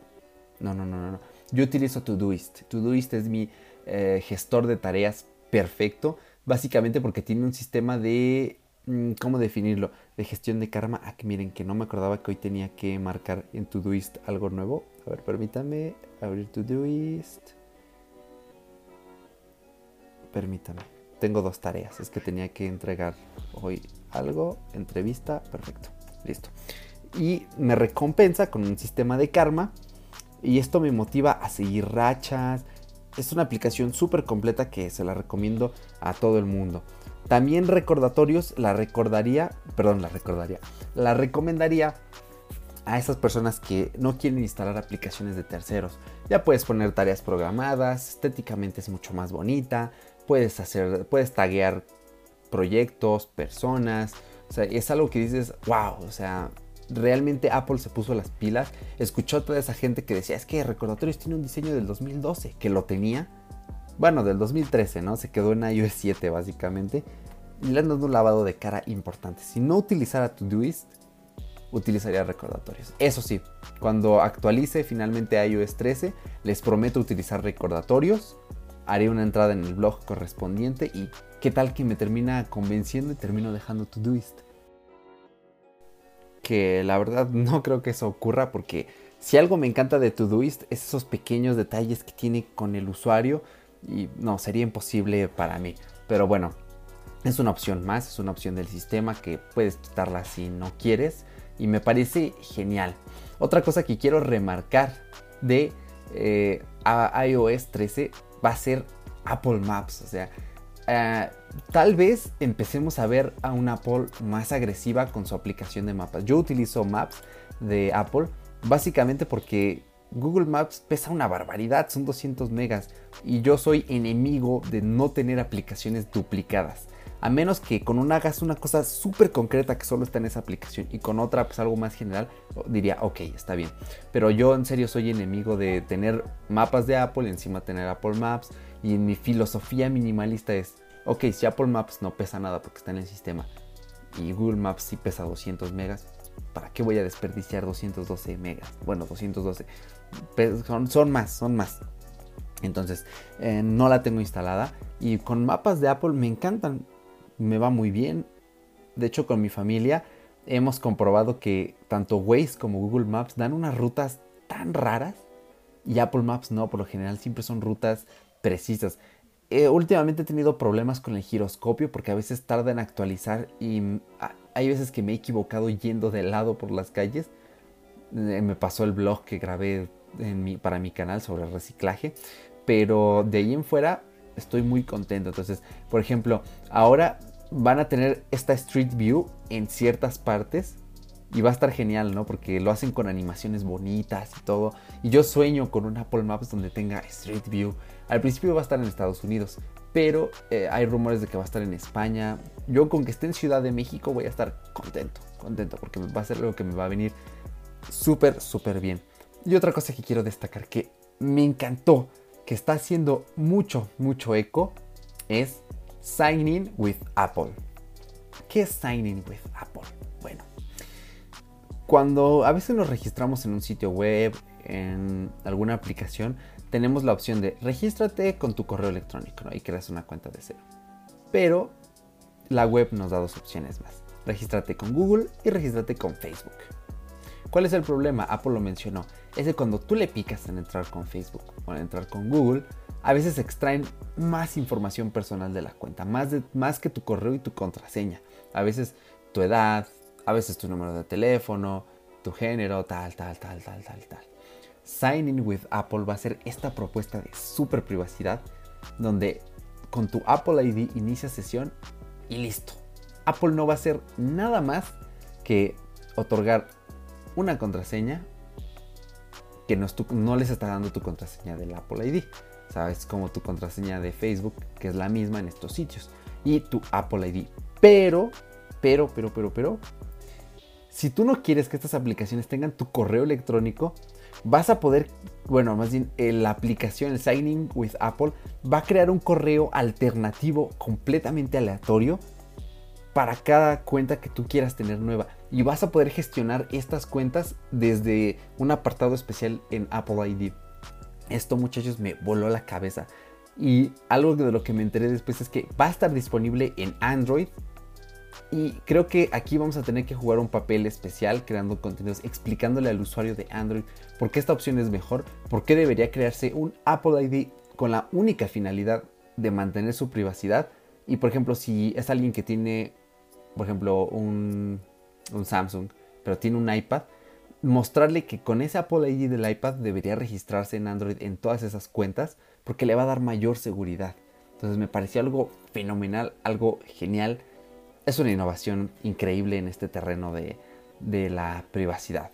No, no, no, no. Yo utilizo Todoist. Todoist es mi eh, gestor de tareas perfecto. Básicamente porque tiene un sistema de ¿cómo definirlo? De gestión de karma. Ah, que miren, que no me acordaba que hoy tenía que marcar en Todoist algo nuevo. A ver, permítame abrir Todoist. Permítame. Tengo dos tareas. Es que tenía que entregar hoy algo. Entrevista. Perfecto. Listo. Y me recompensa con un sistema de karma. Y esto me motiva a seguir rachas. Es una aplicación súper completa que se la recomiendo a todo el mundo. También recordatorios la recordaría, perdón, la recordaría, la recomendaría a esas personas que no quieren instalar aplicaciones de terceros. Ya puedes poner tareas programadas, estéticamente es mucho más bonita, puedes hacer, puedes taguear proyectos, personas, o sea, es algo que dices, wow, o sea, realmente Apple se puso las pilas, escuchó a toda esa gente que decía, es que recordatorios tiene un diseño del 2012, que lo tenía, bueno, del 2013, ¿no? Se quedó en iOS 7 básicamente. Y le han dado un lavado de cara importante. Si no utilizara Todoist, utilizaría recordatorios. Eso sí, cuando actualice finalmente iOS 13, les prometo utilizar recordatorios. Haré una entrada en el blog correspondiente y qué tal que me termina convenciendo y termino dejando Todoist. Que la verdad no creo que eso ocurra porque si algo me encanta de Todoist es esos pequeños detalles que tiene con el usuario y no, sería imposible para mí. Pero bueno, es una opción más, es una opción del sistema que puedes quitarla si no quieres y me parece genial. Otra cosa que quiero remarcar de eh, iOS 13 va a ser Apple Maps, o sea, eh, tal vez empecemos a ver a una Apple más agresiva con su aplicación de mapas. Yo utilizo Maps de Apple básicamente porque Google Maps pesa una barbaridad, son 200 megas y yo soy enemigo de no tener aplicaciones duplicadas. A menos que con una hagas una cosa súper concreta que solo está en esa aplicación y con otra pues algo más general, diría, ok, está bien. Pero yo en serio soy enemigo de tener mapas de Apple encima tener Apple Maps. Y en mi filosofía minimalista es, ok, si Apple Maps no pesa nada porque está en el sistema y Google Maps sí pesa 200 megas, ¿para qué voy a desperdiciar 212 megas? Bueno, 212. Son, son más, son más. Entonces, eh, no la tengo instalada. Y con mapas de Apple me encantan. Me va muy bien. De hecho, con mi familia hemos comprobado que tanto Waze como Google Maps dan unas rutas tan raras. Y Apple Maps no, por lo general siempre son rutas precisas. Eh, últimamente he tenido problemas con el giroscopio porque a veces tarda en actualizar y hay veces que me he equivocado yendo de lado por las calles. Eh, me pasó el blog que grabé para mi canal sobre reciclaje pero de ahí en fuera estoy muy contento. Entonces, por ejemplo, ahora van a tener esta Street View en ciertas partes y va a estar genial, ¿no? Porque lo hacen con animaciones bonitas y todo. Y yo sueño con un Apple Maps donde tenga Street View. Al principio va a estar en Estados Unidos, pero eh, hay rumores de que va a estar en España. Yo con que esté en Ciudad de México voy a estar contento, contento, porque va a ser algo que me va a venir súper, súper bien. Y otra cosa que quiero destacar que me encantó que está haciendo mucho, mucho eco es Signing with Apple. ¿Qué es Signing with Apple? Bueno, cuando a veces nos registramos en un sitio web, en alguna aplicación, tenemos la opción de regístrate con tu correo electrónico y creas una cuenta de cero. Pero la web nos da dos opciones más. Regístrate con Google y regístrate con Facebook. ¿Cuál es el problema? Apple lo mencionó. Es que cuando tú le picas en entrar con Facebook o en entrar con Google, a veces extraen más información personal de la cuenta, más, de, más que tu correo y tu contraseña. A veces tu edad, a veces tu número de teléfono, tu género, tal, tal, tal, tal, tal, tal. Sign in with Apple va a ser esta propuesta de super privacidad donde con tu Apple ID inicia sesión y listo. Apple no va a hacer nada más que otorgar una contraseña que no, les está dando tu contraseña del Apple ID. Sabes, como tu contraseña de Facebook, que es la misma en estos sitios. Y tu Apple ID. Pero, pero, pero, pero, pero, si tú no quieres que estas aplicaciones tengan tu correo electrónico, vas a poder, bueno, más bien eh, la aplicación, el Signing with Apple, va a crear un correo alternativo completamente aleatorio para cada cuenta que tú quieras tener nueva. Y vas a poder gestionar estas cuentas desde un apartado especial en Apple ID. Esto muchachos me voló la cabeza. Y algo de lo que me enteré después es que va a estar disponible en Android. Y creo que aquí vamos a tener que jugar un papel especial creando contenidos, explicándole al usuario de Android por qué esta opción es mejor, por qué debería crearse un Apple ID con la única finalidad de mantener su privacidad. Y por ejemplo, si es alguien que tiene por ejemplo, un, Samsung, pero tiene un iPad, mostrarle que con ese Apple ID del iPad debería registrarse en Android en todas esas cuentas porque le va a dar mayor seguridad. Entonces me pareció algo fenomenal, algo genial. Es una innovación increíble en este terreno de, de la privacidad.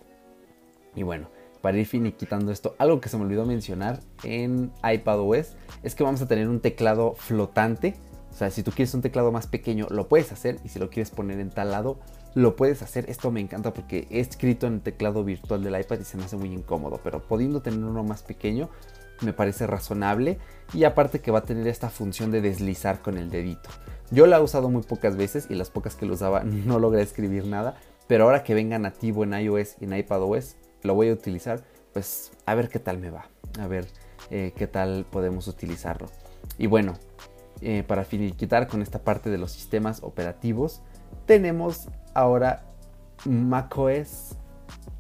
Y bueno, para ir finiquitando esto, algo que se me olvidó mencionar en iPadOS es que vamos a tener un teclado flotante sea, si tú quieres un teclado más pequeño, lo puedes hacer. Y si lo quieres poner en tal lado, lo puedes hacer. Esto me encanta porque he escrito en el teclado virtual del iPad y se me hace muy incómodo. Pero pudiendo tener uno más pequeño, me parece razonable. Y aparte que va a tener esta función de deslizar con el dedito. Yo la he usado muy pocas veces y las pocas que lo usaba no logré escribir nada. Pero ahora que venga nativo en iOS y en iPadOS, lo voy a utilizar. Pues a ver qué tal me va. A ver eh, qué tal podemos utilizarlo. Y bueno, eh, para finiquitar con esta parte de los sistemas operativos, tenemos ahora macOS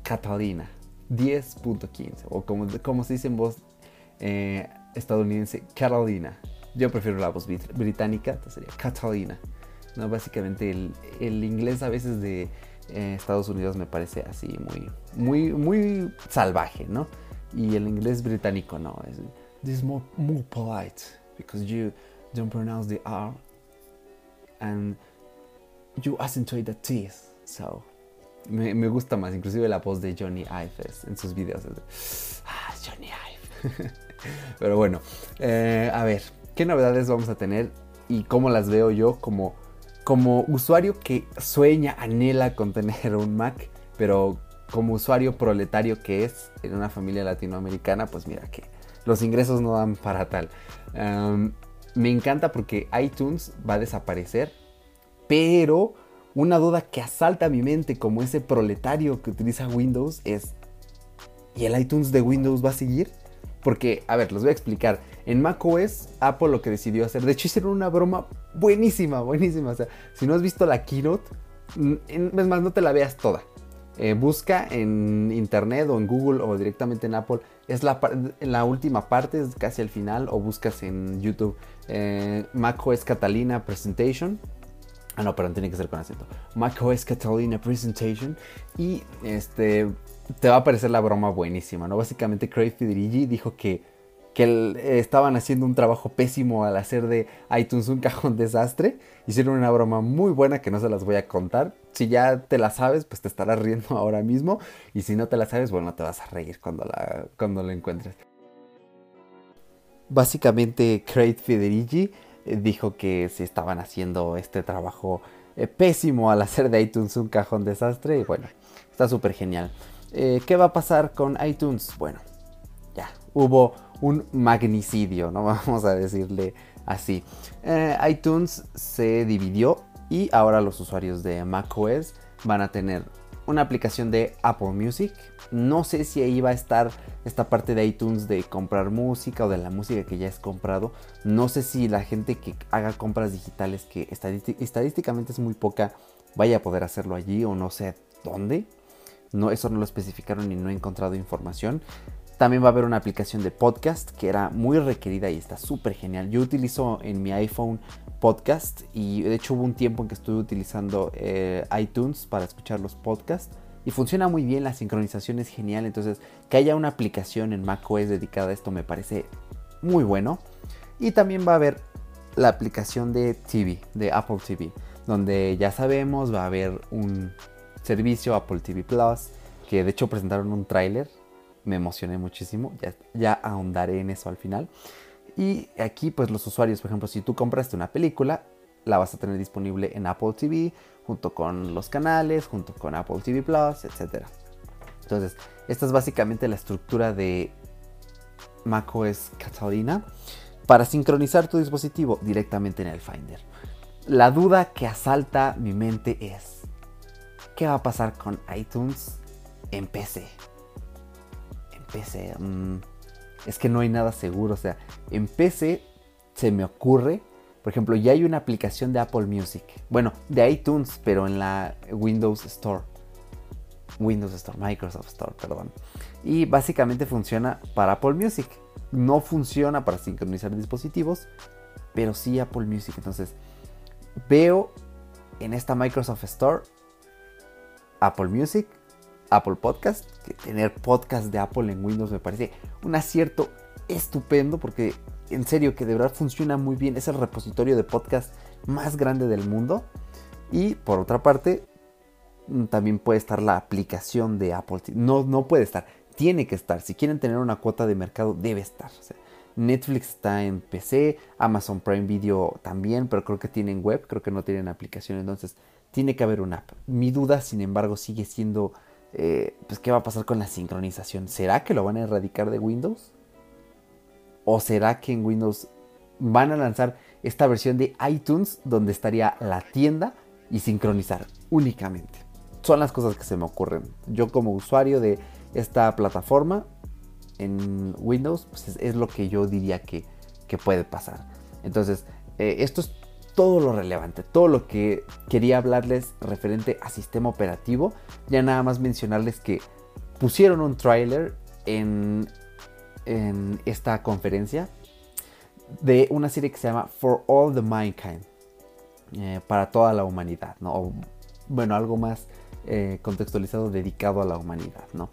Catalina 10.15 o como, como, se dice en voz eh, estadounidense, Catalina. Yo prefiero la voz británica, entonces sería Catalina. ¿no? Básicamente el, inglés a veces de eh, Estados Unidos me parece así muy, muy, muy salvaje, ¿no? Y el inglés británico no, es this more, more polite because you don't pronounce the R and you accentuate the T. So, me, me, gusta más, inclusive la voz de Johnny Ive en sus videos. Ah, Johnny Ive. Pero bueno, eh, a ver, ¿qué novedades vamos a tener y cómo las veo yo como, como usuario que sueña, anhela con tener un Mac, pero como usuario proletario que es en una familia latinoamericana, pues mira que los ingresos no dan para tal. Um, me encanta porque iTunes va a desaparecer, pero una duda que asalta mi mente como ese proletario que utiliza Windows es, ¿y el iTunes de Windows va a seguir? Porque, a ver, les voy a explicar. En macOS, Apple lo que decidió hacer, de hecho hicieron una broma buenísima, buenísima. O sea, si no has visto la keynote, es más, no te la veas toda. Eh, busca en internet o en Google o directamente en Apple. Es la, última parte, es casi al final, o buscas en YouTube eh, macOS Catalina Presentation. Ah, no, pero tiene que ser con acento. macOS Catalina Presentation. Y este te va a parecer la broma buenísima, ¿no? Básicamente Craig Federighi dijo que, que estaban haciendo un trabajo pésimo al hacer de iTunes un cajón desastre. Hicieron una broma muy buena que no se las voy a contar. Si ya te la sabes, pues te estarás riendo ahora mismo. Y si no te la sabes, bueno, te vas a reír cuando la, cuando la encuentres. Básicamente Craig Federighi eh, dijo que se estaban haciendo este trabajo eh, pésimo al hacer de iTunes un cajón desastre. Y bueno, está súper genial. Eh, ¿Qué va a pasar con iTunes? Bueno, ya, hubo un magnicidio, ¿no? Vamos a decirle así. ITunes se dividió y ahora los usuarios de macOS van a tener una aplicación de Apple Music. No sé si ahí va a estar esta parte de iTunes de comprar música o de la música que ya es comprado. No sé si la gente que haga compras digitales, que estadísticamente es muy poca, vaya a poder hacerlo allí o no sé dónde. No, eso no lo especificaron y no he encontrado información. También va a haber una aplicación de podcast que era muy requerida y está súper genial. Yo utilizo en mi iPhone podcast y de hecho hubo un tiempo en que estuve utilizando eh, iTunes para escuchar los podcasts y funciona muy bien, la sincronización es genial. Entonces, que haya una aplicación en macOS dedicada a esto me parece muy bueno. Y también va a haber la aplicación de TV, de Apple TV, donde ya sabemos va a haber un servicio Apple TV Plus, que de hecho presentaron un tráiler, me emocioné muchísimo, ya, ya ahondaré en eso al final. Y aquí pues los usuarios, por ejemplo, si tú compraste una película, la vas a tener disponible en Apple TV, junto con los canales, junto con Apple TV Plus, etc. Entonces, esta es básicamente la estructura de macOS Catalina para sincronizar tu dispositivo directamente en el Finder. La duda que asalta mi mente es, ¿Qué va a pasar con iTunes en PC? En PC. Mm, es que no hay nada seguro. O sea, en PC se me ocurre. Por ejemplo, ya hay una aplicación de Apple Music. Bueno, de iTunes, pero en la Windows Store. Windows Store, Microsoft Store, perdón. Y básicamente funciona para Apple Music. No funciona para sincronizar dispositivos, pero sí Apple Music. Entonces, veo en esta Microsoft Store Apple Music, Apple Podcast, que tener podcast de Apple en Windows me parece un acierto estupendo porque en serio que de verdad funciona muy bien, es el repositorio de podcast más grande del mundo y por otra parte mm, también puede estar la aplicación de Apple, no, no puede estar, tiene que estar, si quieren tener una cuota de mercado debe estar. Netflix está en PC, Amazon Prime Video también, pero creo que tienen web, creo que no tienen aplicación, entonces tiene que haber una app. Mi duda, sin embargo, sigue siendo, eh, pues, ¿qué va a pasar con la sincronización? ¿Será que lo van a erradicar de Windows? ¿O será que en Windows van a lanzar esta versión de iTunes donde estaría la tienda y sincronizar únicamente? Son las cosas que se me ocurren. Yo como usuario de esta plataforma en Windows, pues es, lo que yo diría que, puede pasar. Entonces, eh, esto es todo lo relevante, todo lo que quería hablarles referente a sistema operativo. Ya nada más mencionarles que pusieron un trailer en, en esta conferencia de una serie que se llama For All the Mankind, eh, para toda la humanidad, ¿no? bueno, algo más eh, contextualizado dedicado a la humanidad, ¿no?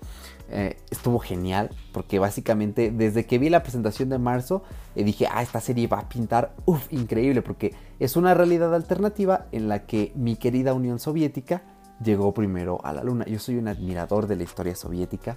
Eh, estuvo genial porque básicamente desde que vi la presentación de marzo eh, dije, ah, esta serie va a pintar, uff, increíble porque es una realidad alternativa en la que mi querida Unión Soviética llegó primero a la luna. Yo soy un admirador de la historia soviética.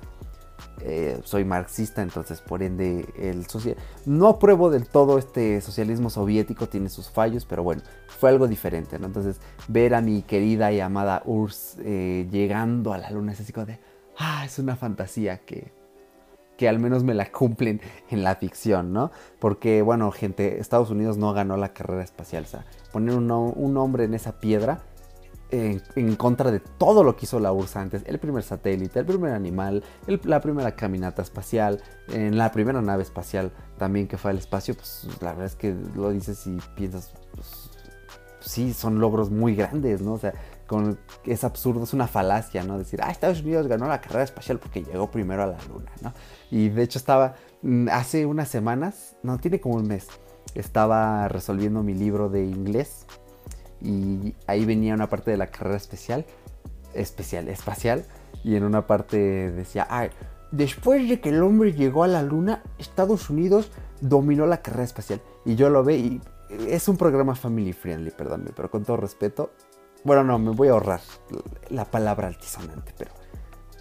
Eh, soy marxista, entonces por ende el social... no apruebo del todo este socialismo soviético, tiene sus fallos, pero bueno, fue algo diferente, ¿no? Entonces ver a mi querida y amada URSS eh, llegando a la luna es así como de, ah, es una fantasía que, que al menos me la cumplen en la ficción, ¿no? Porque bueno, gente, Estados Unidos no ganó la carrera espacial, o sea, poner un, un hombre en esa piedra en, contra de todo lo que hizo la URSS antes. El primer satélite, el primer animal, la primera caminata espacial, en la primera nave espacial también que fue al espacio, pues la verdad es que lo dices y piensas, pues, sí, son logros muy grandes, ¿no? O sea, con, es absurdo, es una falacia, ¿no? Decir, ah, Estados Unidos ganó la carrera espacial porque llegó primero a la luna, ¿no? Y de hecho estaba, mm, hace unas semanas, no, tiene como un mes, estaba resolviendo mi libro de inglés y ahí venía una parte de la carrera especial, especial, espacial, y en una parte decía, ah, después de que el hombre llegó a la luna, Estados Unidos dominó la carrera espacial. Y yo lo ve y es un programa family friendly, perdónme, pero con todo respeto, bueno, no, me voy a ahorrar la palabra altisonante, pero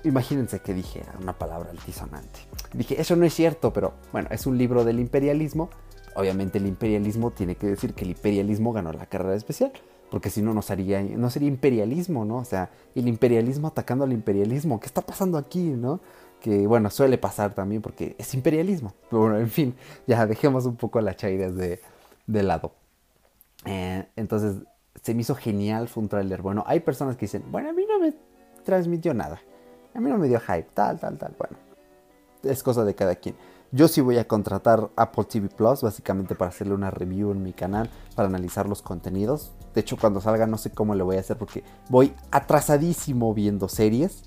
imagínense que dije una palabra altisonante. Dije, eso no es cierto, pero bueno, es un libro del imperialismo obviamente el imperialismo tiene que decir que el imperialismo ganó la carrera especial, porque si no, no sería, no sería imperialismo, ¿no? O sea, el imperialismo atacando al imperialismo, ¿qué está pasando aquí, no? Que bueno, suele pasar también porque es imperialismo. Pero bueno, en fin, ya dejemos un poco las chaidas de, lado. Eh, entonces, se me hizo genial, fue un tráiler. Bueno, hay personas que dicen, bueno, a mí no me transmitió nada. A mí no me dio hype, tal, tal, tal. Bueno, es cosa de cada quien. Yo sí voy a contratar Apple TV Plus, básicamente para hacerle una review en mi canal, para analizar los contenidos. De hecho, cuando salga no sé cómo le voy a hacer porque voy atrasadísimo viendo series.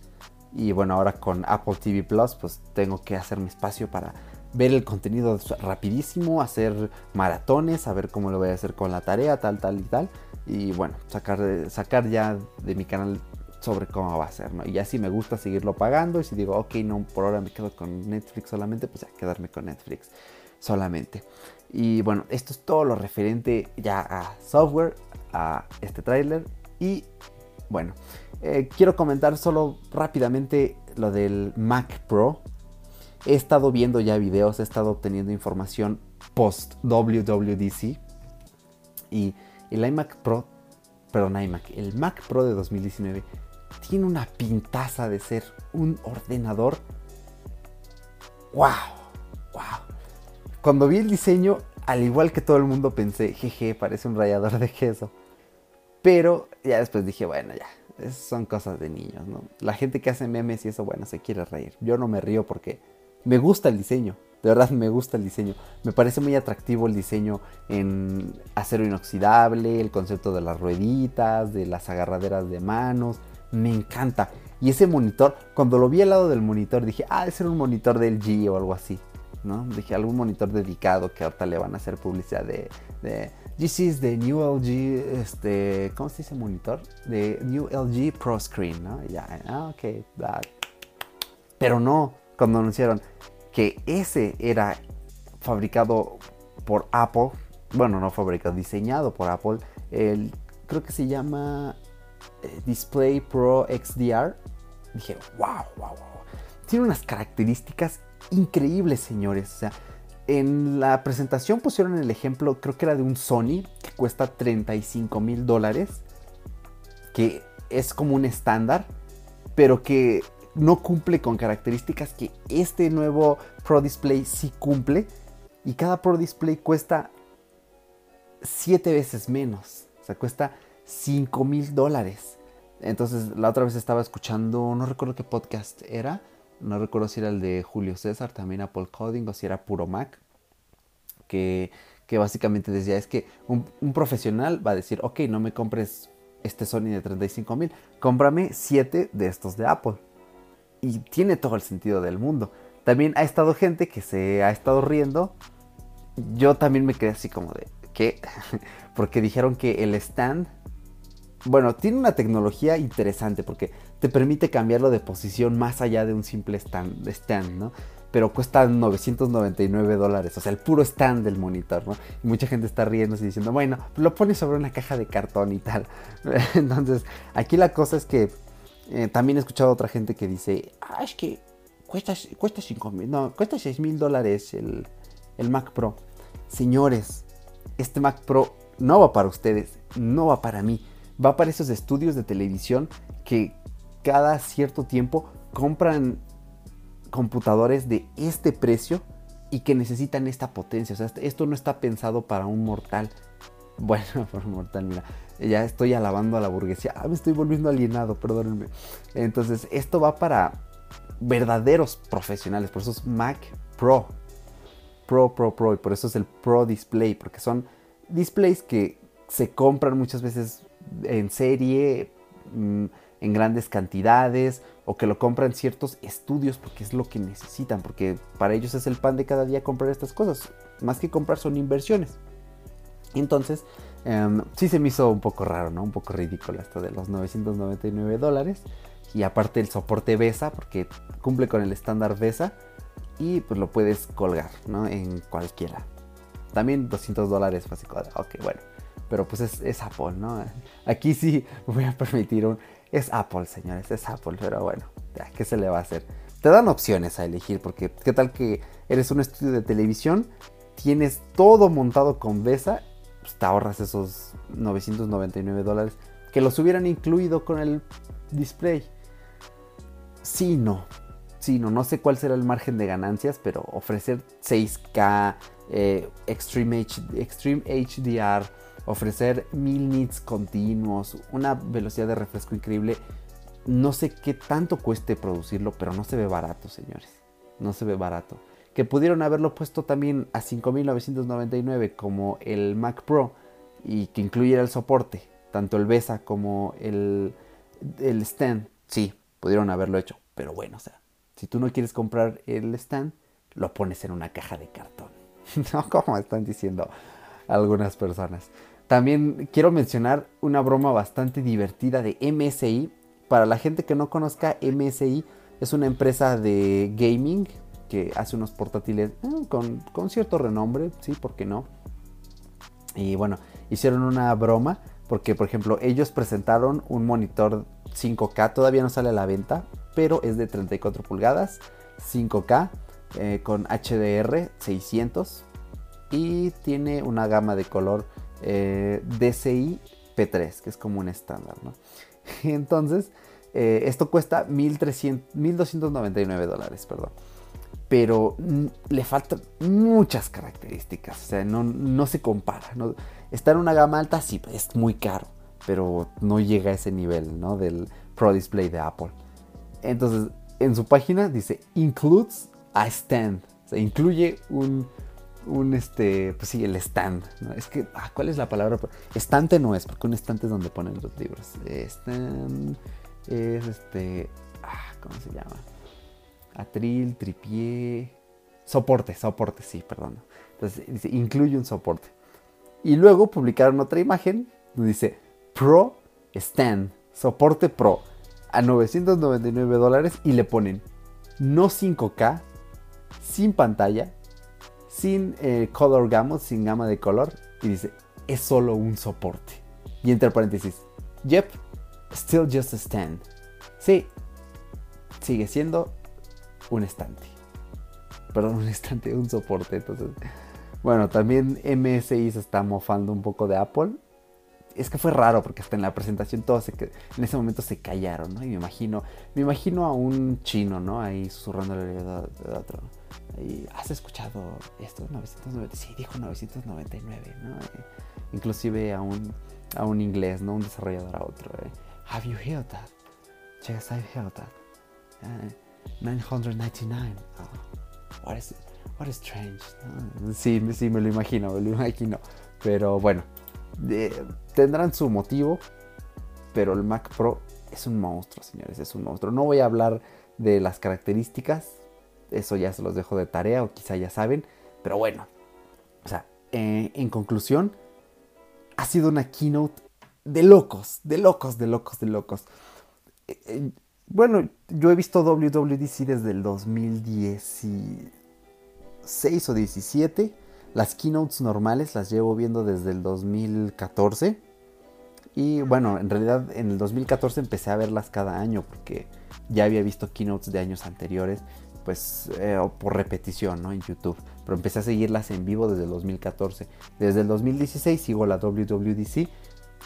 Y bueno, ahora con Apple TV Plus, pues tengo que hacer mi espacio para ver el contenido rapidísimo, hacer maratones, a ver cómo lo voy a hacer con la tarea, tal, tal y tal. Y bueno, sacar, sacar ya de mi canal sobre cómo va a ser, ¿no? Y ya si me gusta seguirlo pagando y si digo, ok, no, por ahora me quedo con Netflix solamente, pues ya quedarme con Netflix solamente. Y bueno, esto es todo lo referente ya a software, a este tráiler y bueno, eh, quiero comentar solo rápidamente lo del Mac Pro. He estado viendo ya videos, he estado obteniendo información post WWDC y el iMac Pro, perdón, iMac, el Mac Pro de 2019 tiene una pintaza de ser un ordenador. ¡Wow! ¡Wow! Cuando vi el diseño, al igual que todo el mundo pensé, jeje, parece un rallador de queso. Pero ya después dije, bueno, ya, son cosas de niños, ¿no? La gente que hace memes y eso, bueno, se quiere reír. Yo no me río porque me gusta el diseño. De verdad me gusta el diseño. Me parece muy atractivo el diseño en acero inoxidable, el concepto de las rueditas, de las agarraderas de manos me encanta. Y ese monitor, cuando lo vi al lado del monitor, dije, ah, debe ser un monitor del G o algo así. ¿no? Dije, algún monitor dedicado que ahorita le van a hacer publicidad de, de This is the new LG, este, ¿cómo se dice monitor? De New LG Pro Screen, ¿no? ya, ah, ok, Pero no, cuando anunciaron que ese era fabricado por Apple, bueno, no fabricado, diseñado por Apple, el, creo que se llama eh, Display Pro XDR, dije, wow, wow, wow. Tiene unas características increíbles, señores. O sea, en la presentación pusieron el ejemplo, creo que era de un Sony, que cuesta 35 mil dólares, que es como un estándar, pero que no cumple con características que este nuevo Pro Display sí cumple. Y cada Pro Display cuesta 7 veces menos. O sea, cuesta 5 mil dólares. Entonces la otra vez estaba escuchando, no recuerdo qué podcast era, no recuerdo si era el de Julio César, también Apple Coding o si era puro Mac, que, que básicamente decía, es que un, profesional va a decir, ok, no me compres este Sony de 35 mil, cómprame 7 de estos de Apple. Y tiene todo el sentido del mundo. También ha estado gente que se ha estado riendo. Yo también me quedé así como de, ¿qué? Porque dijeron que el stand bueno, tiene una tecnología interesante porque te permite cambiarlo de posición más allá de un simple stand, stand ¿no? Pero cuesta 999 dólares, o sea, el puro stand del monitor, ¿no? Y mucha gente está riéndose y diciendo, bueno, lo pones sobre una caja de cartón y tal. Entonces, aquí la cosa es que eh, también he escuchado a otra gente que dice, ah, es que cuesta, cuesta 5 mil, no, cuesta 6 mil dólares el, el Mac Pro. Señores, este Mac Pro no va para ustedes, no va para mí va para esos estudios de televisión que cada cierto tiempo compran computadores de este precio y que necesitan esta potencia. O sea, esto no está pensado para un mortal. Bueno, por mortal, mira, ya estoy alabando a la burguesía. Ah, me estoy volviendo alienado, perdónenme. Entonces, esto va para verdaderos profesionales, por eso es Mac Pro. Pro, Pro, Pro, y por eso es el Pro Display, porque son displays que se compran muchas veces en serie, mm, en grandes cantidades, o que lo compran ciertos estudios porque es lo que necesitan, porque para ellos es el pan de cada día comprar estas cosas. Más que comprar son inversiones. Entonces, em, sí se me hizo un poco raro, ¿no? Un poco ridículo esto de los 999 dólares. Y aparte el soporte BESA, porque cumple con el estándar BESA. Y pues lo puedes colgar, ¿no? En cualquiera. También 200 dólares, fue ok, bueno. Pero pues es, Apple, ¿no? Aquí sí voy a permitir un... Es Apple, señores, es Apple, pero bueno, ¿qué se le va a hacer? Te dan opciones a elegir, porque qué tal que eres un estudio de televisión, tienes todo montado con BESA pues, te ahorras esos 999 dólares que los hubieran incluido con el display. Sí, no. Sí, no, no sé cuál será el margen de ganancias, pero ofrecer 6K, eh, Extreme, HDR, ofrecer 1000 nits continuos, una velocidad de refresco increíble, no sé qué tanto cueste producirlo, pero no se ve barato, señores. No se ve barato que pudieron haberlo puesto también a 5.999 como el Mac Pro y que incluyera el soporte, tanto el BESA como el, el stand. Sí, pudieron haberlo hecho, pero bueno, o sea, si tú no quieres comprar el stand, lo pones en una caja de cartón. no, como están diciendo algunas personas. También quiero mencionar una broma bastante divertida de MSI. Para la gente que no conozca, MSI es una empresa de gaming, que hace unos portátiles eh, con, cierto renombre, sí, ¿por qué no? Y bueno, hicieron una broma porque, por ejemplo, ellos presentaron un monitor 5K, todavía no sale a la venta, pero es de 34 pulgadas, 5K, eh, con HDR 600 y tiene una gama de color eh, DCI P3, que es como un estándar, ¿no? Entonces, esto cuesta 1.299 dólares, perdón pero le faltan muchas características, o sea, no, se compara. No, está en una gama alta, sí, es muy caro, pero no llega a ese nivel, ¿no? Del Pro Display de Apple. Entonces, en su página dice, includes a stand, o sea, incluye un, un este, pues sí, el stand. Es que, ah, ¿cuál es la palabra? Estante no es, porque un estante es donde ponen los libros. Stand es este, ah, ¿cómo se llama? Atril, tripié, soporte, soporte, sí, perdón. Entonces incluye un soporte. Y luego publicaron otra imagen donde dice Pro Stand, soporte Pro, a 999 dólares y le ponen no 5K, sin pantalla, sin eh, color gamut, sin gama de color. Y dice, es solo un soporte. Y entre paréntesis, yep, still just a stand. Sí, sigue siendo un estante. Perdón, un estante, un soporte. Entonces, bueno, también MSI se está mofando un poco de Apple. Es que fue raro porque hasta en la presentación todos se, en ese momento se callaron, ¿no? Y me imagino, me imagino a un chino, ¿no? Ahí susurrándole de otro. Y, ¿Has escuchado esto? 999. Sí, dijo 999, ¿no? inclusive a un, a un inglés, ¿no? Un desarrollador a otro. ¿eh? Have you heard that? Yes, I've heard that. Eh, 999. Oh, what, is, what is strange. Sí, sí, me lo imagino, me lo imagino. Pero bueno, tendrán su motivo. Pero el Mac Pro es un monstruo, señores, es un monstruo. No voy a hablar de las características. Eso ya se los dejo de tarea o quizá ya saben. Pero bueno, o sea, eh, en conclusión, ha sido una keynote de locos, de locos, de locos, de locos. Eh, eh, bueno, yo he visto WWDC desde el 2016 o 17. Las keynotes normales las llevo viendo desde el 2014. Y bueno, en realidad en el 2014 empecé a verlas cada año porque ya había visto keynotes de años anteriores, pues eh, por repetición, ¿no? En YouTube. Pero empecé a seguirlas en vivo desde el 2014. Desde el 2016 sigo la WWDC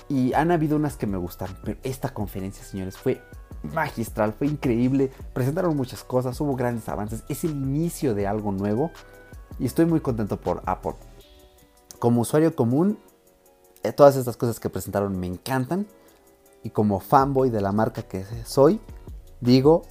y han habido unas que me gustaron, pero esta conferencia, señores, fue magistral, fue increíble. Presentaron muchas cosas, hubo grandes avances. Es el inicio de algo nuevo y estoy muy contento por Apple. Como usuario común, eh, todas estas cosas que presentaron me encantan. Y como fanboy de la marca que soy, digo,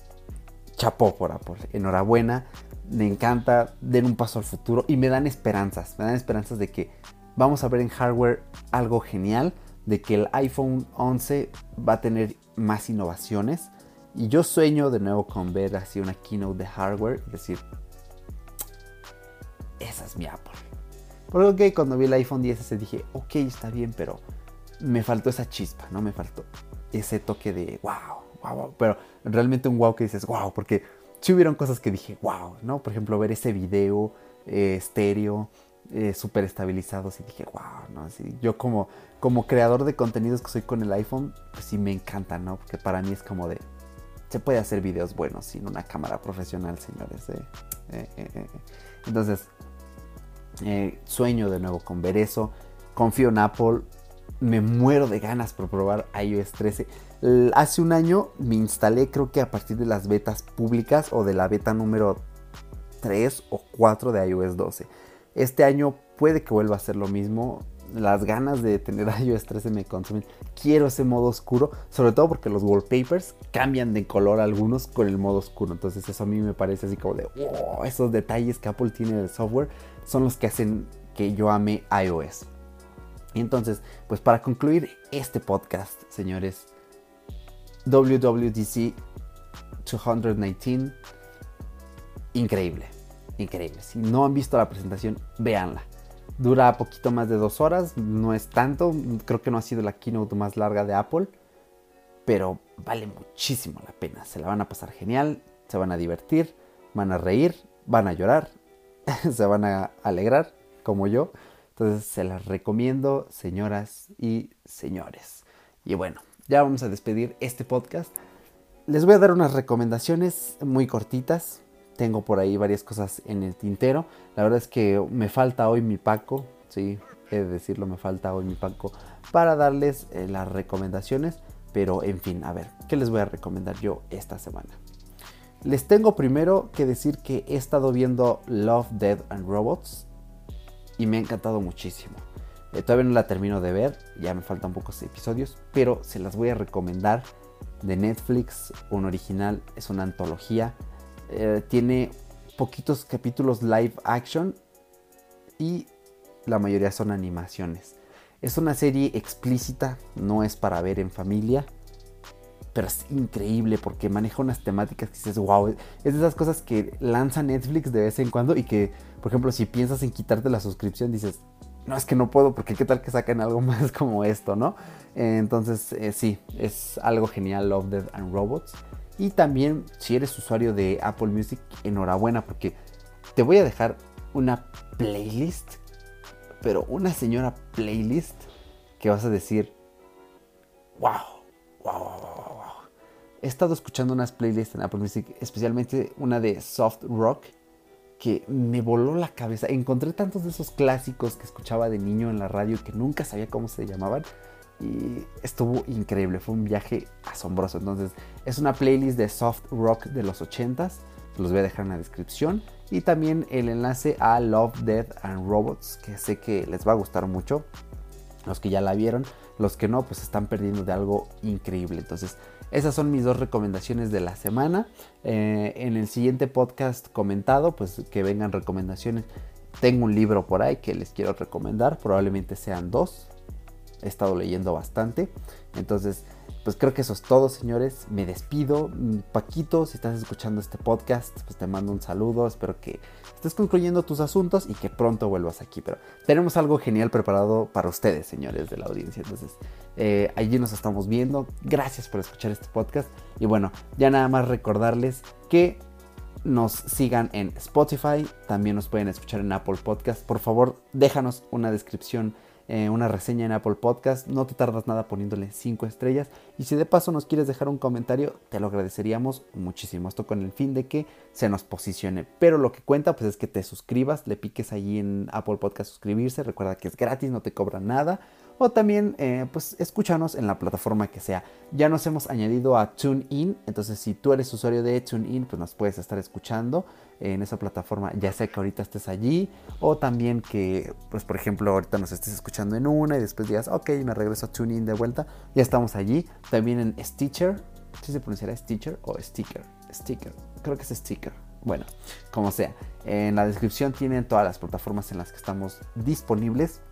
chapó por Apple. Enhorabuena, me encanta, den un paso al futuro y me dan esperanzas. Me dan esperanzas de que vamos a ver en hardware algo genial, de que el iPhone 11 va a tener más innovaciones. Y yo sueño de nuevo con ver así una keynote de hardware y decir, esa es mi Apple. Porque cuando vi el iPhone 10 dije, ok, está bien, pero me faltó esa chispa, ¿no? Me faltó ese toque de wow, wow, wow. Pero realmente un wow que dices, wow, porque si hubieron cosas que dije, wow, ¿no? Por ejemplo, ver ese video eh, estéreo, eh, súper estabilizados y dije, wow, ¿no? Así, yo como, como creador de contenidos que soy con el iPhone, pues sí me encanta, ¿no? Porque para mí es como de, se puede hacer videos buenos sin una cámara profesional, señores. ¿eh? Entonces, eh, sueño de nuevo con ver eso. Confío en Apple. Me muero de ganas por probar iOS 13. Hace un año me instalé, creo que a partir de las betas públicas o de la beta número 3 o 4 de iOS 12. Este año puede que vuelva a ser lo mismo. Las ganas de tener iOS 13 me consumen. Quiero ese modo oscuro, sobre todo porque los wallpapers cambian de color algunos con el modo oscuro. Entonces eso a mí me parece así como de, wow, esos detalles que Apple tiene del software son los que hacen que yo ame iOS. Y entonces, pues para concluir este podcast, señores, WWDC 219, increíble, increíble. Si no han visto la presentación, véanla. Dura poquito más de dos horas, no es tanto, creo que no ha sido la keynote más larga de Apple, pero vale muchísimo la pena. Se la van a pasar genial, se van a divertir, van a reír, van a llorar, se van a alegrar, como yo. Entonces se las recomiendo, señoras y señores. Y bueno, ya vamos a despedir este podcast. Les voy a dar unas recomendaciones muy cortitas. Tengo por ahí varias cosas en el tintero. La verdad es que me falta hoy mi Paco. Sí, he de decirlo, me falta hoy mi Paco para darles eh, las recomendaciones. Pero en fin, a ver, ¿qué les voy a recomendar yo esta semana? Les tengo primero que decir que he estado viendo Love, Dead and Robots y me ha encantado muchísimo. Eh, todavía no la termino de ver, ya me faltan pocos episodios, pero se las voy a recomendar de Netflix, un original, es una antología, eh, tiene poquitos capítulos live action y la mayoría son animaciones. Es una serie explícita, no es para ver en familia pero es increíble porque maneja unas temáticas que dices, wow, es de esas cosas que lanza Netflix de vez en cuando y que, por ejemplo, si piensas en quitarte la suscripción, dices, no, es que no puedo porque qué tal que saquen algo más como esto, ¿no? entonces, eh, sí, es algo genial, Love, Dead and Robots. Y también, si eres usuario de Apple Music, enhorabuena porque te voy a dejar una playlist, pero una señora playlist que vas a decir, wow, wow, wow he estado escuchando unas playlists en Apple Music, especialmente una de soft rock, que me voló la cabeza. Encontré tantos de esos clásicos que escuchaba de niño en la radio que nunca sabía cómo se llamaban. Y estuvo increíble, fue un viaje asombroso. Entonces, es una playlist de soft rock de los 80s. Los voy a dejar en la descripción. Y también el enlace a Love, Death and Robots, que sé que les va a gustar mucho. Los que ya la vieron, los que no, pues están perdiendo de algo increíble. Entonces, esas son mis dos recomendaciones de la semana. Eh, en el siguiente podcast comentado, pues que vengan recomendaciones. Tengo un libro por ahí que les quiero recomendar. Probablemente sean dos. He estado leyendo bastante. Entonces, pues creo que eso es todo, señores. Me despido. Mm, Paquito, si estás escuchando este podcast, pues te mando un saludo. Espero que estés concluyendo tus asuntos y que pronto vuelvas aquí. Pero tenemos algo genial preparado para ustedes, señores de la audiencia. Entonces, eh, allí nos estamos viendo. Gracias por escuchar este podcast. Y bueno, ya nada más recordarles que nos sigan en Spotify. También nos pueden escuchar en Apple Podcast. Por favor, déjanos una descripción eh, una reseña en Apple Podcast. No te tardas nada poniéndole 5 estrellas. Y si de paso nos quieres dejar un comentario, te lo agradeceríamos muchísimo. Esto con el fin de que se nos posicione. Pero lo que cuenta pues es que te suscribas, le piques allí en Apple Podcast suscribirse. Recuerda que es gratis, no te cobra nada. o también eh, pues escúchanos en la plataforma que sea. Ya nos hemos añadido a TuneIn, entonces si tú eres usuario de TuneIn, pues nos puedes estar escuchando en esa plataforma, ya sea que ahorita estés allí o también que, pues por ejemplo, ahorita nos estés escuchando en una y después digas, ok, me regreso a TuneIn de vuelta, ya estamos allí. También en Stitcher, si se pronunciará Stitcher o Sticker, Sticker, creo que es Sticker. Bueno, como sea, en la descripción tienen todas las plataformas en las que estamos disponibles.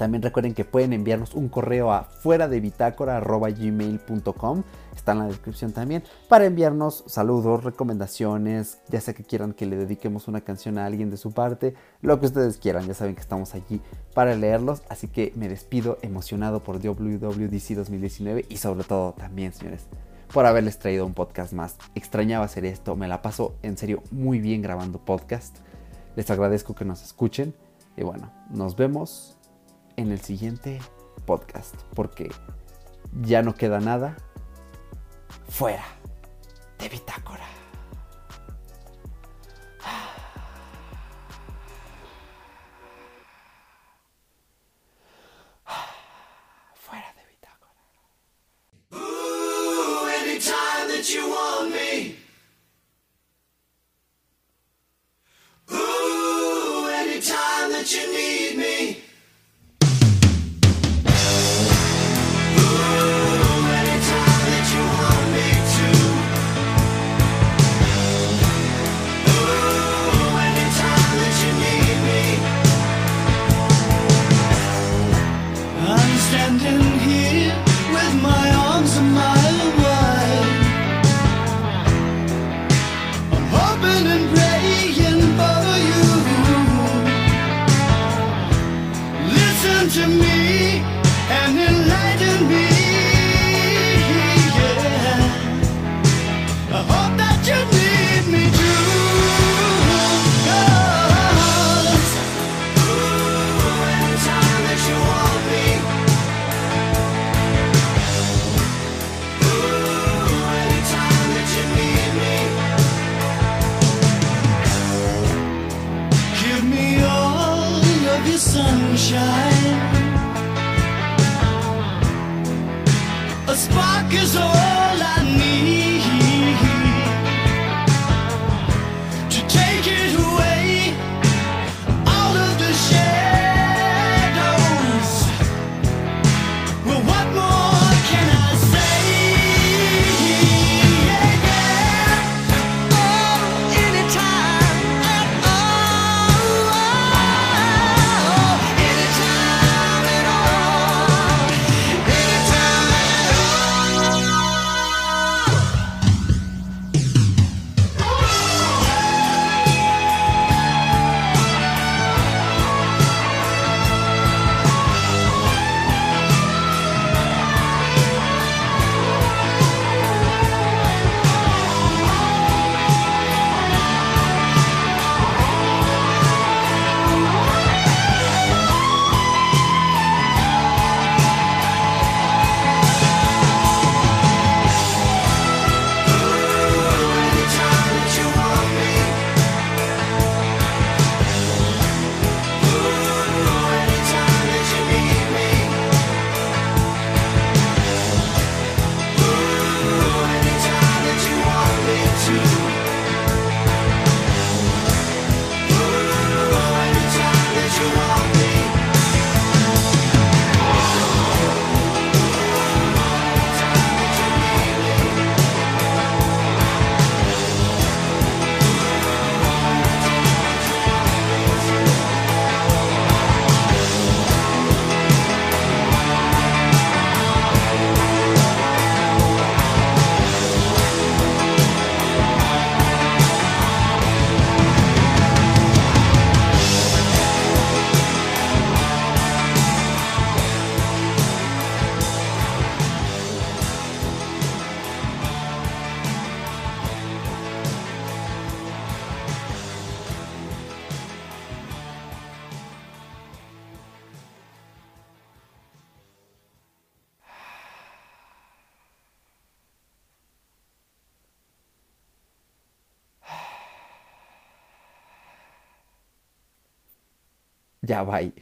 También recuerden que pueden enviarnos un correo a fuera de bitácora.gmail.com. Está en la descripción también. Para enviarnos saludos, recomendaciones, ya sea que quieran que le dediquemos una canción a alguien de su parte, lo que ustedes quieran. Ya saben que estamos allí para leerlos. Así que me despido emocionado por WWDC 2019 y sobre todo también, señores, por haberles traído un podcast más. Extrañaba hacer esto. Me la paso en serio muy bien grabando podcast. Les agradezco que nos escuchen. Y bueno, nos vemos en el siguiente podcast, porque ya no queda nada fuera de bitácora. Ya, bye.